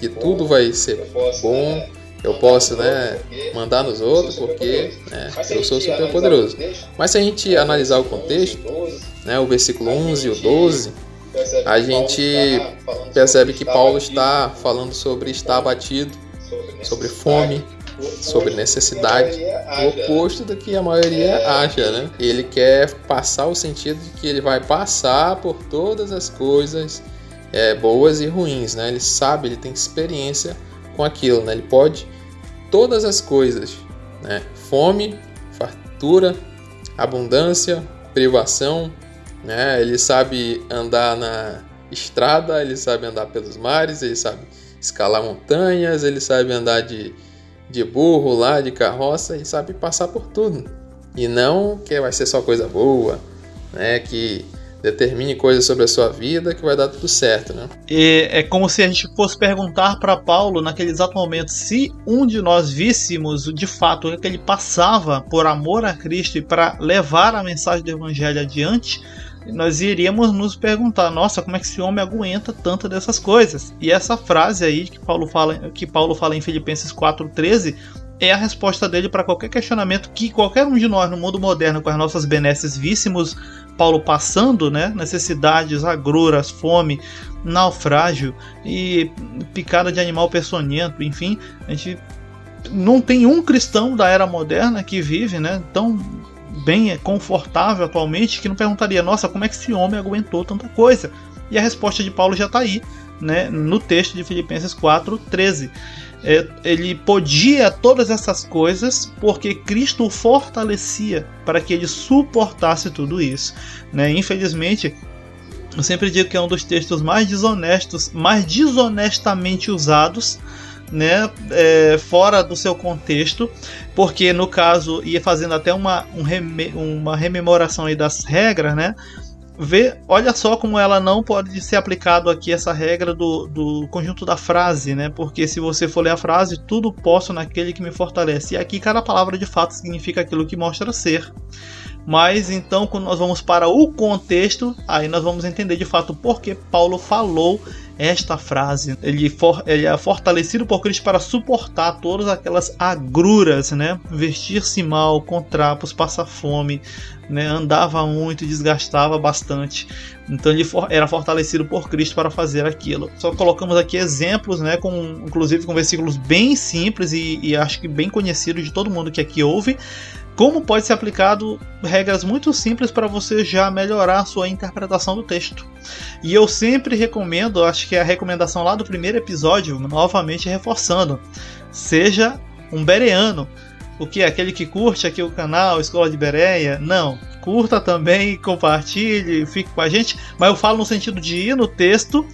que tudo vai ser bom, eu posso, né, mandar nos outros porque né, eu sou super poderoso. Mas se a gente analisar o contexto, né, o versículo 11 e o 12, a gente percebe que Paulo está falando sobre estar abatido, sobre fome, sobre necessidade, o oposto do que a maioria acha, né? Ele quer passar o sentido de que ele vai passar por todas as coisas é, boas e ruins, né? Ele sabe, ele tem experiência com aquilo, né? Ele pode todas as coisas, né? Fome, fartura, abundância, privação, né? Ele sabe andar na estrada, ele sabe andar pelos mares, ele sabe escalar montanhas, ele sabe andar de, de burro lá, de carroça, e sabe passar por tudo. E não que vai ser só coisa boa, né? Que determine coisas sobre a sua vida que vai dar tudo certo, né? E é como se a gente fosse perguntar para Paulo naquele exato momento se um de nós víssemos de fato o que ele passava por amor a Cristo e para levar a mensagem do evangelho adiante, nós iríamos nos perguntar, nossa, como é que esse homem aguenta tanto dessas coisas? E essa frase aí que Paulo fala, que Paulo fala em Filipenses 4:13 é a resposta dele para qualquer questionamento que qualquer um de nós no mundo moderno com as nossas benesses víssemos Paulo passando, né? Necessidades, agruras, fome, naufrágio e picada de animal peçonhento, enfim, a gente não tem um cristão da era moderna que vive, né, tão bem confortável atualmente que não perguntaria, nossa, como é que esse homem aguentou tanta coisa? E a resposta de Paulo já está aí, né, no texto de Filipenses 4:13 é, ele podia todas essas coisas porque Cristo o fortalecia para que ele suportasse tudo isso. Né? Infelizmente, eu sempre digo que é um dos textos mais desonestos, mais desonestamente usados. Né, é, fora do seu contexto, porque no caso ia fazendo até uma, um reme, uma rememoração aí das regras, né, vê, olha só como ela não pode ser aplicado aqui essa regra do, do conjunto da frase, né? Porque se você for ler a frase, tudo posso naquele que me fortalece. E aqui cada palavra de fato significa aquilo que mostra ser. Mas então, quando nós vamos para o contexto, aí nós vamos entender de fato por que Paulo falou esta frase. Ele, for, ele é fortalecido por Cristo para suportar todas aquelas agruras, né? Vestir-se mal, com trapos, passar fome, né? andava muito, desgastava bastante. Então ele for, era fortalecido por Cristo para fazer aquilo. Só colocamos aqui exemplos, né? Com, inclusive com versículos bem simples e, e acho que bem conhecidos de todo mundo que aqui ouve como pode ser aplicado regras muito simples para você já melhorar a sua interpretação do texto. E eu sempre recomendo, acho que é a recomendação lá do primeiro episódio, novamente reforçando, seja um bereano. O que? Aquele que curte aqui o canal Escola de Bereia? Não. Curta também, compartilhe, fique com a gente. Mas eu falo no sentido de ir no texto,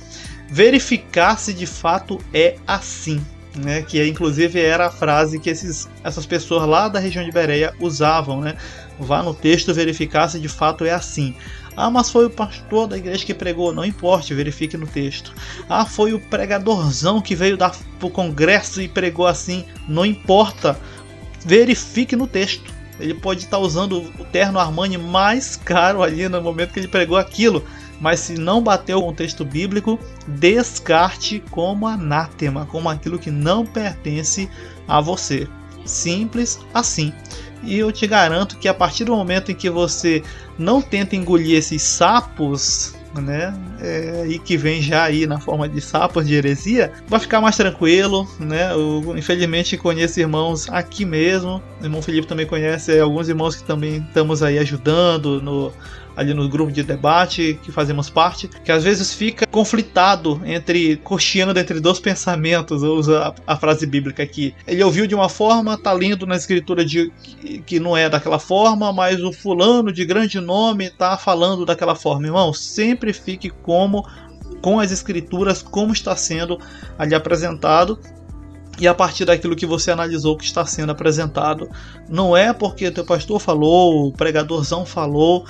verificar se de fato é assim né? Que inclusive era a frase que esses, essas pessoas lá da região de Bereia usavam, né? Vá no texto verificar se de fato é assim. Ah, mas foi o pastor da igreja que pregou. Não importa, verifique no texto. Ah, foi o pregadorzão que veio para o congresso e pregou assim. Não importa, verifique no texto. Ele pode estar usando o terno Armani mais caro ali no momento que ele pregou aquilo mas se não bateu o contexto bíblico, descarte como anátema, como aquilo que não pertence a você. Simples assim. E eu te garanto que a partir do momento em que você não tenta engolir esses sapos, né, é, e que vem já aí na forma de sapos de heresia, vai ficar mais tranquilo, né? Eu, infelizmente conheço irmãos aqui mesmo, o irmão Felipe também conhece alguns irmãos que também estamos aí ajudando no ali no grupo de debate que fazemos parte, que às vezes fica conflitado entre, cocheando entre dois pensamentos, uso a, a, frase bíblica aqui. Ele ouviu de uma forma, tá lendo na escritura de que não é daquela forma, mas o fulano de grande nome tá falando daquela forma. Irmão, sempre fique como com as escrituras como está sendo ali apresentado e a partir daquilo que você analisou que está sendo apresentado. Não é porque o teu pastor falou, o pregadorzão falou,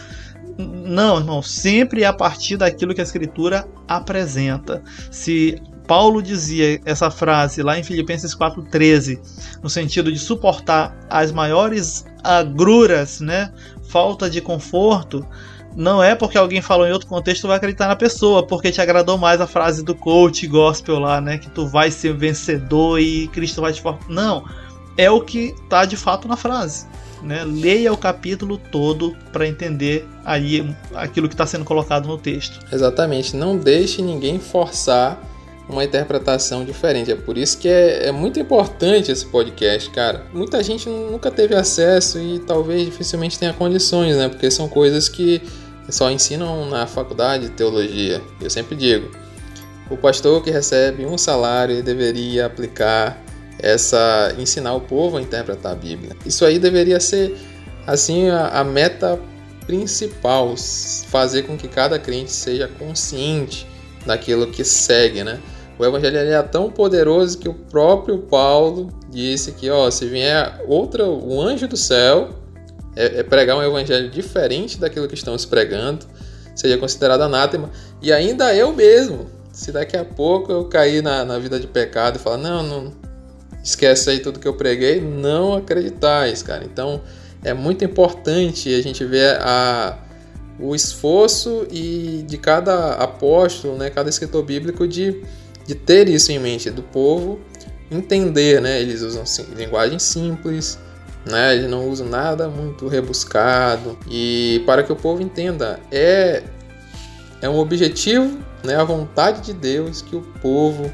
Não, irmão, sempre é a partir daquilo que a Escritura apresenta. Se Paulo dizia essa frase lá em Filipenses 4,13, no sentido de suportar as maiores agruras, né? falta de conforto, não é porque alguém falou em outro contexto tu vai acreditar na pessoa, porque te agradou mais a frase do coach gospel lá, né? Que tu vai ser vencedor e Cristo vai te formar. Não, é o que tá de fato na frase. Né? Leia o capítulo todo para entender aí aquilo que está sendo colocado no texto. Exatamente. Não deixe ninguém forçar uma interpretação diferente. É por isso que é, é, muito importante esse podcast, cara. Muita gente nunca teve acesso e talvez dificilmente tenha condições, né? Porque são coisas que só ensinam na faculdade de teologia. Eu sempre digo, o pastor que recebe um salário deveria aplicar essa ensinar o povo a interpretar a Bíblia. Isso aí deveria ser assim a, a meta principal, fazer com que cada crente seja consciente daquilo que segue, né? O evangelho é tão poderoso que o próprio Paulo disse que, ó, se vier outra, um anjo do céu, é, é pregar um evangelho diferente daquilo que estamos pregando, seja considerado anátema. E ainda eu mesmo, se daqui a pouco eu cair na, na vida de pecado e falar, não, não, esquece aí tudo que eu preguei, não acreditais, cara. Então é muito importante a gente ver a, o esforço e de cada apóstolo, né, cada escritor bíblico de de ter isso em mente, do povo entender, né? Eles usam sim, linguagem simples, né? Eles não usam nada muito rebuscado e para que o povo entenda é é um objetivo, né? A vontade de Deus que o povo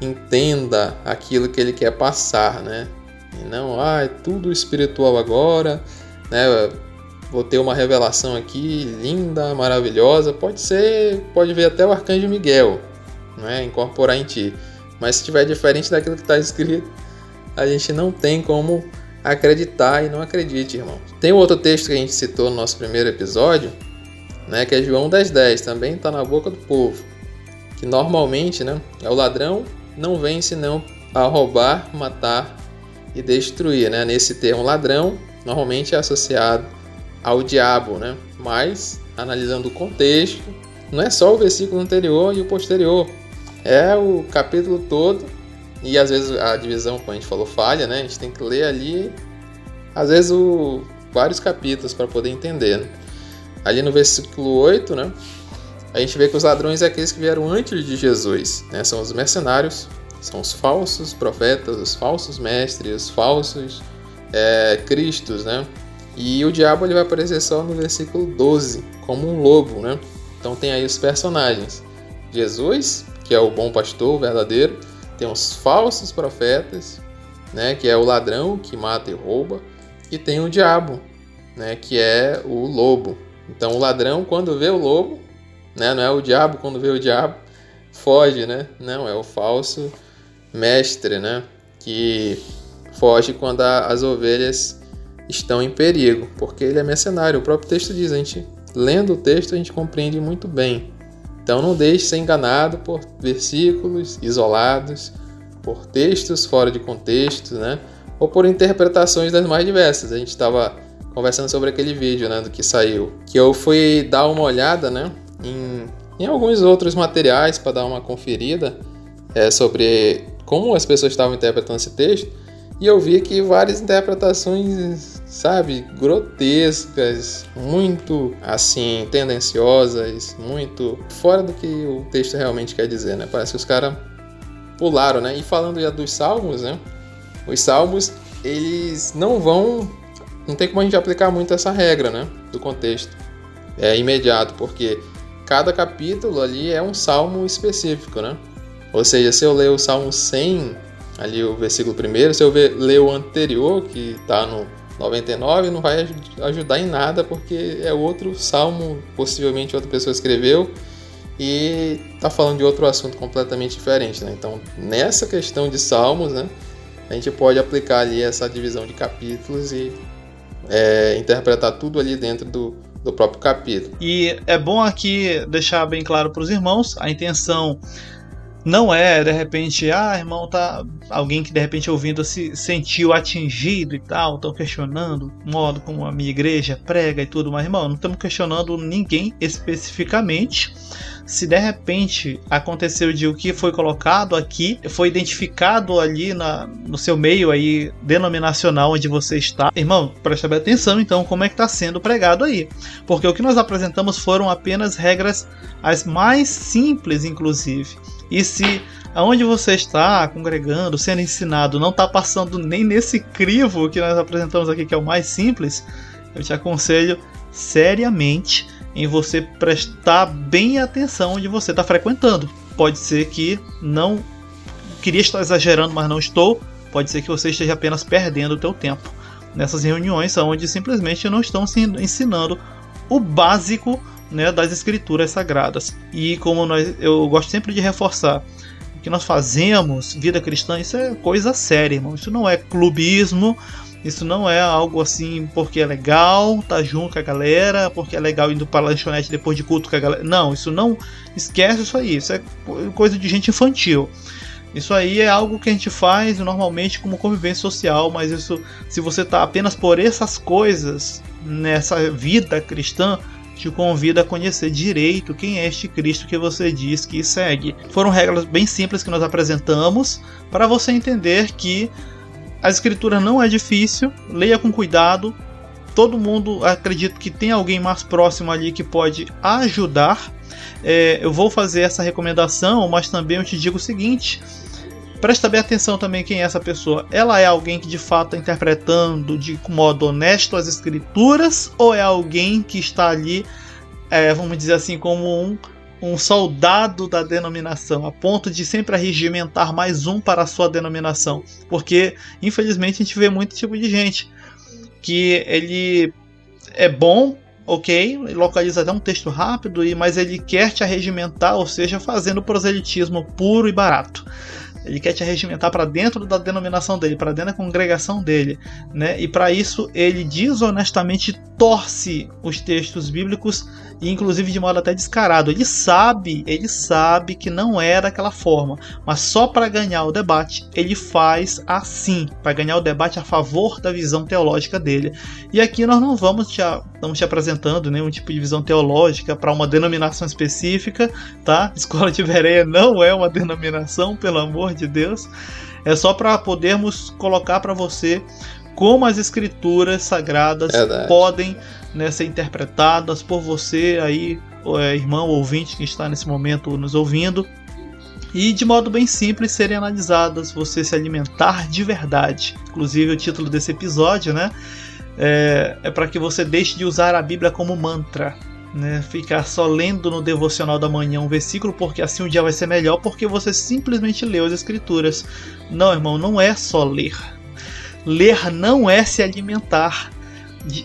entenda aquilo que ele quer passar, né? E não, ah, é tudo espiritual agora, né? Vou ter uma revelação aqui linda, maravilhosa. Pode ser, pode ver até o arcanjo Miguel, né, incorporar em ti. Mas se estiver diferente daquilo que está escrito, a gente não tem como acreditar e não acredite, irmão. Tem outro texto que a gente citou no nosso primeiro episódio, né, que é João 10,10, 10, também está na boca do povo. Que normalmente né, é o ladrão não vem senão a roubar, matar e destruir. Né? Nesse termo ladrão, normalmente é associado ao diabo, né? mas analisando o contexto, não é só o versículo anterior e o posterior, é o capítulo todo. E às vezes a divisão, como a gente falou, falha, né? A gente tem que ler ali, às vezes, o, vários capítulos para poder entender. Né? Ali no versículo 8, né? A gente vê que os ladrões é aqueles que vieram antes de Jesus, né? São os mercenários, são os falsos profetas, os falsos mestres, os falsos é, cristos, né? E o diabo ele vai aparecer só no versículo 12, como um lobo, né? Então tem aí os personagens. Jesus, que é o bom pastor verdadeiro, tem os falsos profetas, né, que é o ladrão que mata e rouba, e tem o diabo, né, que é o lobo. Então o ladrão quando vê o lobo, né, não é o diabo quando vê o diabo, foge, né? Não, é o falso mestre, né, que foge quando a, as ovelhas estão em perigo, porque ele é mercenário. O próprio texto diz, a gente lendo o texto a gente compreende muito bem então não deixe ser enganado por versículos isolados, por textos fora de contexto, né? Ou por interpretações das mais diversas. A gente estava conversando sobre aquele vídeo, né, do que saiu, que eu fui dar uma olhada, né, em, em alguns outros materiais para dar uma conferida é, sobre como as pessoas estavam interpretando esse texto. E eu vi que várias interpretações, sabe, grotescas, muito assim, tendenciosas, muito fora do que o texto realmente quer dizer, né? Parece que os caras pularam, né? E falando já dos salmos, né? Os salmos, eles não vão. Não tem como a gente aplicar muito essa regra, né? Do contexto. É imediato, porque cada capítulo ali é um salmo específico, né? Ou seja, se eu ler o salmo 100 ali o versículo primeiro. Se eu ler o anterior, que está no 99, não vai ajudar em nada, porque é outro salmo, possivelmente outra pessoa escreveu, e está falando de outro assunto completamente diferente. Né? Então, nessa questão de salmos, né, a gente pode aplicar ali essa divisão de capítulos e é, interpretar tudo ali dentro do, do próprio capítulo. E é bom aqui deixar bem claro para os irmãos a intenção Não é, de repente, ah, irmão, tá. Alguém que de repente ouvindo se sentiu atingido e tal, estão questionando o modo como a minha igreja prega e tudo, mas, irmão, não estamos questionando ninguém especificamente. Se de repente aconteceu de o que foi colocado aqui, foi identificado ali na, no seu meio aí denominacional onde você está, irmão, preste bem atenção então como é que está sendo pregado aí. Porque o que nós apresentamos foram apenas regras as mais simples, inclusive e se aonde você está congregando, sendo ensinado, não está passando nem nesse crivo que nós apresentamos aqui, que é o mais simples, eu te aconselho seriamente em você prestar bem atenção onde você está frequentando. Pode ser que não queria estar exagerando, mas não estou. Pode ser que você esteja apenas perdendo o teu tempo nessas reuniões onde simplesmente não estão ensinando o básico né, das escrituras sagradas. E como nós, eu gosto sempre de reforçar, o que nós fazemos, vida cristã, isso é coisa séria, irmão. Isso não é clubismo, isso não é algo assim porque é legal, tá junto com a galera, porque é legal indo para a lanchonete depois de culto com a galera. Não, isso não. Esquece isso aí. Isso é coisa de gente infantil. Isso aí é algo que a gente faz normalmente como convivência social, mas isso, se você tá apenas por essas coisas nessa vida cristã, te convida a conhecer direito quem é este Cristo que você diz que segue. Foram regras bem simples que nós apresentamos para você entender que a escritura não é difícil, leia com cuidado. Todo mundo acredito que tem alguém mais próximo ali que pode ajudar. É, eu vou fazer essa recomendação, mas também eu te digo o seguinte: Presta bem atenção também quem é essa pessoa. Ela é alguém que de fato está interpretando de modo honesto as escrituras ou é alguém que está ali, é, vamos dizer assim, como um, um soldado da denominação, a ponto de sempre arregimentar mais um para a sua denominação? Porque, infelizmente, a gente vê muito tipo de gente que ele é bom ok, localiza até um texto rápido, mas ele quer te arregimentar, ou seja, fazendo proselitismo puro e barato. Ele quer te arregimentar para dentro da denominação dele, para dentro da congregação dele, né? E para isso ele desonestamente torce os textos bíblicos inclusive de modo até descarado. Ele sabe, ele sabe que não é daquela forma, mas só para ganhar o debate ele faz assim, para ganhar o debate a favor da visão teológica dele. E aqui nós não vamos te, estamos te apresentando nenhum tipo de visão teológica para uma denominação específica, tá? (laughs) Escola de Bereia não é uma denominação, pelo amor de Deus. É só para podermos colocar para você como as escrituras sagradas Verdade. podem né, ser interpretadas por você aí, é, irmão ouvinte que está nesse momento nos ouvindo. E de modo bem simples serem analisadas, você se alimentar de verdade. Inclusive o título desse episódio, né? É, é para que você deixe de usar a Bíblia como mantra né, ficar só lendo no devocional da manhã um versículo porque assim o dia vai ser melhor porque você simplesmente leu as escrituras. Não, irmão, não é só ler. Ler não é se alimentar.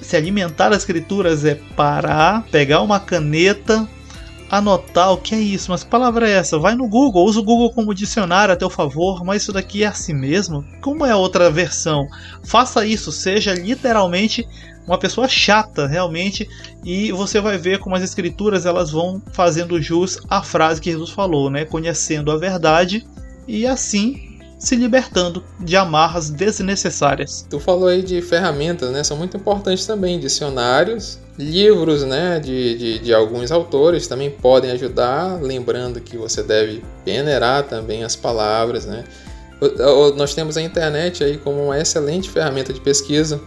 Se alimentar das escrituras é parar, pegar uma caneta, anotar o que é isso. Mas que palavra é essa? Vai no Google, usa o Google como dicionário a teu favor, mas isso daqui é assim mesmo? Como é a outra versão? Faça isso, seja literalmente uma pessoa chata realmente e você vai ver como as escrituras elas vão fazendo jus à frase que Jesus falou, né? Conhecendo a verdade e assim se libertando de amarras desnecessárias. Tu falou aí de ferramentas, né? São muito importantes também. Dicionários, livros, né? De, de, de alguns autores também podem ajudar. Lembrando que você deve peneirar também as palavras, né? Nós temos a internet aí como uma excelente ferramenta de pesquisa.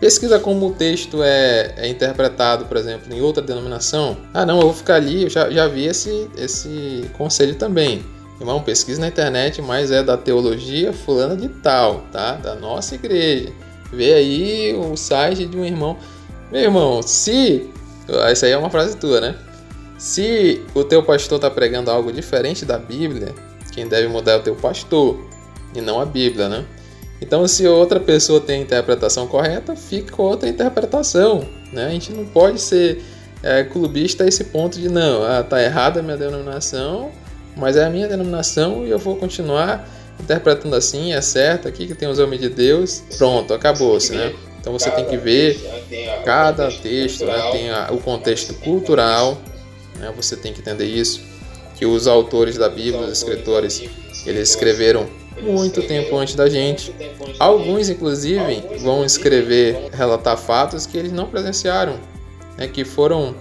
Pesquisa como o texto é, é, interpretado, por exemplo, em outra denominação. Ah, não, eu vou ficar ali, eu já, já vi esse, esse conselho também. Irmão, pesquisa na internet, mas é da teologia fulana de tal, tá? Da nossa igreja. Vê aí o site de um irmão. Meu irmão, se. Essa aí é uma frase tua, né? Se o teu pastor está pregando algo diferente da Bíblia, quem deve mudar é o teu pastor e não a Bíblia, né? Então, se outra pessoa tem a interpretação correta, fica com outra interpretação. Né? A gente não pode ser é, clubista a esse ponto de não, ah, tá errada a minha denominação, mas é a minha denominação e eu vou continuar interpretando assim, é certo, aqui que tem os homens de Deus, pronto, acabou-se, né? Então você tem que ver cada texto, né, tem o contexto cultural, né, você tem que entender isso. que os autores da Bíblia, os escritores, eles escreveram muito tempo antes da gente. Alguns, inclusive, vão escrever, relatar fatos que eles não presenciaram, né, que foram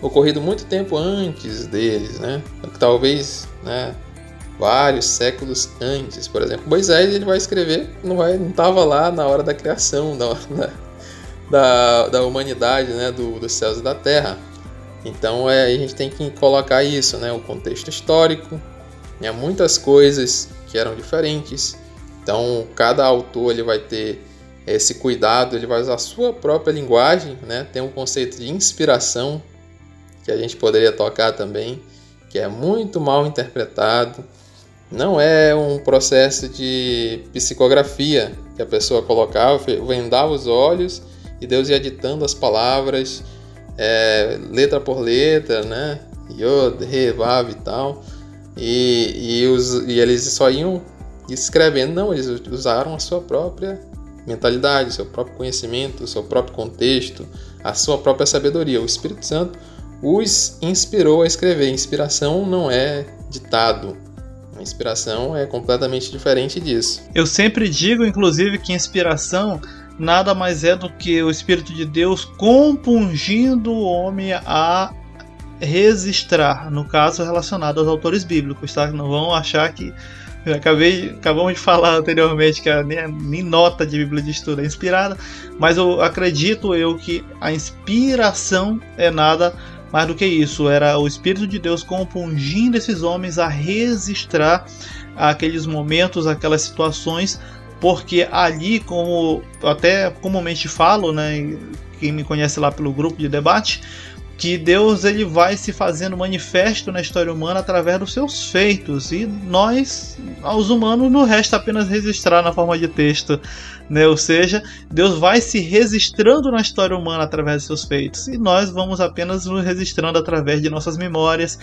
ocorrido muito tempo antes deles, né? Talvez, né, vários séculos antes, por exemplo. Moisés ele vai escrever, não vai, não estava lá na hora da criação da, da, da humanidade, né, do, dos céus e da terra. Então é, a gente tem que colocar isso, né, o contexto histórico, né, muitas coisas que eram diferentes. Então cada autor ele vai ter esse cuidado, ele vai usar a sua própria linguagem, né, tem um conceito de inspiração que a gente poderia tocar também, que é muito mal interpretado. Não é um processo de psicografia que a pessoa colocava, vendava os olhos e Deus ia ditando as palavras é, letra por letra, né? Yod, Re, Vav e tal. E, e, os, e eles só iam escrevendo, não, eles usaram a sua própria mentalidade, seu próprio conhecimento, seu próprio contexto, a sua própria sabedoria. O Espírito Santo os inspirou a escrever. Inspiração não é ditado. A inspiração é completamente diferente disso. Eu sempre digo, inclusive, que inspiração nada mais é do que o Espírito de Deus compungindo o homem a registrar, no caso relacionado aos autores bíblicos, tá? Não vão achar que acabei, acabamos de falar anteriormente que a, nem, nem nota de Bíblia de estudo é inspirada, mas eu acredito eu que a inspiração é nada mais do que isso, era o Espírito de Deus compungindo esses homens a registrar aqueles momentos, aquelas situações porque ali, como até comumente falo, né, quem me conhece lá pelo grupo de debate, que Deus ele vai se fazendo manifesto na história humana através dos seus feitos e nós, aos humanos, não resta apenas registrar na forma de texto, né? Ou seja, Deus vai se registrando na história humana através de seus feitos e nós vamos apenas nos registrando através de nossas memórias,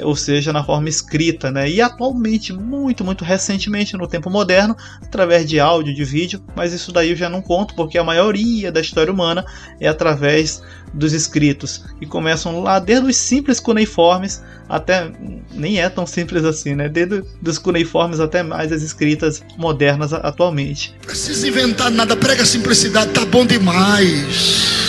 ou seja, na forma escrita, né? E atualmente, muito, muito recentemente no tempo moderno, através de áudio, de vídeo, mas isso daí eu já não conto porque a maioria da história humana é através dos escritos, que começam lá desde os simples cuneiformes até nem é tão simples assim, né? Desde os cuneiformes até mais as escritas modernas atualmente. Precisa inventar nada, prega simplicidade, tá bom demais.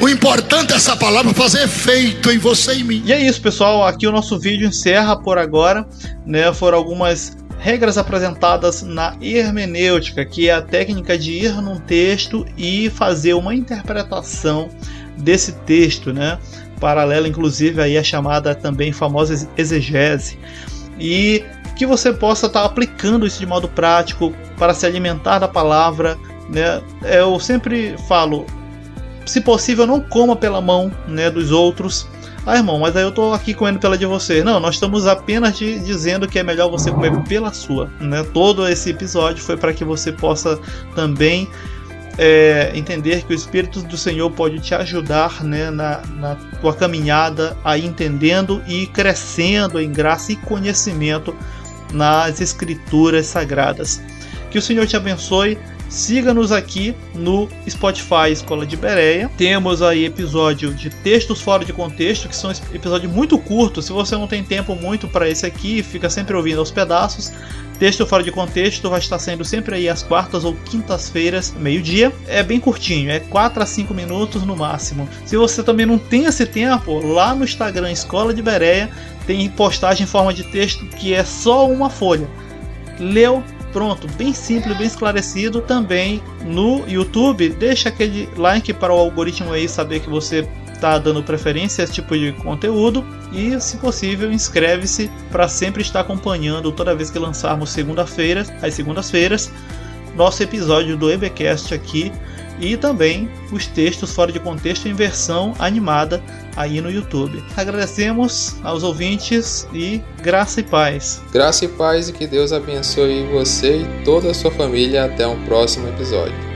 O importante é essa palavra fazer efeito em você e em mim. E é isso, pessoal. Aqui o nosso vídeo encerra por agora. Né? Foram algumas regras apresentadas na hermenêutica, que é a técnica de ir num texto e fazer uma interpretação desse texto, né? Paralela, inclusive, aí a chamada também famosa exegese. E que você possa estar tá aplicando isso de modo prático para se alimentar da palavra. Né? Eu sempre falo, se possível, não coma pela mão né, dos outros. Ah, irmão, mas aí eu estou aqui comendo pela de você. Não, nós estamos apenas de, dizendo que é melhor você comer pela sua. Né? Todo esse episódio foi para que você possa também é, entender que o Espírito do Senhor pode te ajudar né, na, na tua caminhada, aí entendendo e crescendo em graça e conhecimento nas Escrituras Sagradas. Que o Senhor te abençoe. Siga-nos aqui no Spotify Escola de Bereia. Temos aí episódio de textos fora de contexto, que são episódios muito curtos. Se você não tem tempo muito para esse aqui, fica sempre ouvindo aos pedaços. Texto fora de contexto vai estar sendo sempre aí às quartas ou quintas-feiras, meio-dia. É bem curtinho, é 4 a 5 minutos no máximo. Se você também não tem esse tempo, lá no Instagram Escola de Bereia tem postagem em forma de texto que é só uma folha. Leu, pronto, bem simples, bem esclarecido. Também no YouTube, deixa aquele like para o algoritmo aí saber que você está dando preferência a esse tipo de conteúdo e, se possível, inscreve-se para sempre estar acompanhando toda vez que lançarmos segunda-feira, às segundas-feiras, nosso episódio do EBcast aqui e também os textos fora de contexto em versão animada aí no YouTube. Agradecemos aos ouvintes e graça e paz. Graça e paz e que Deus abençoe você e toda a sua família até um próximo episódio.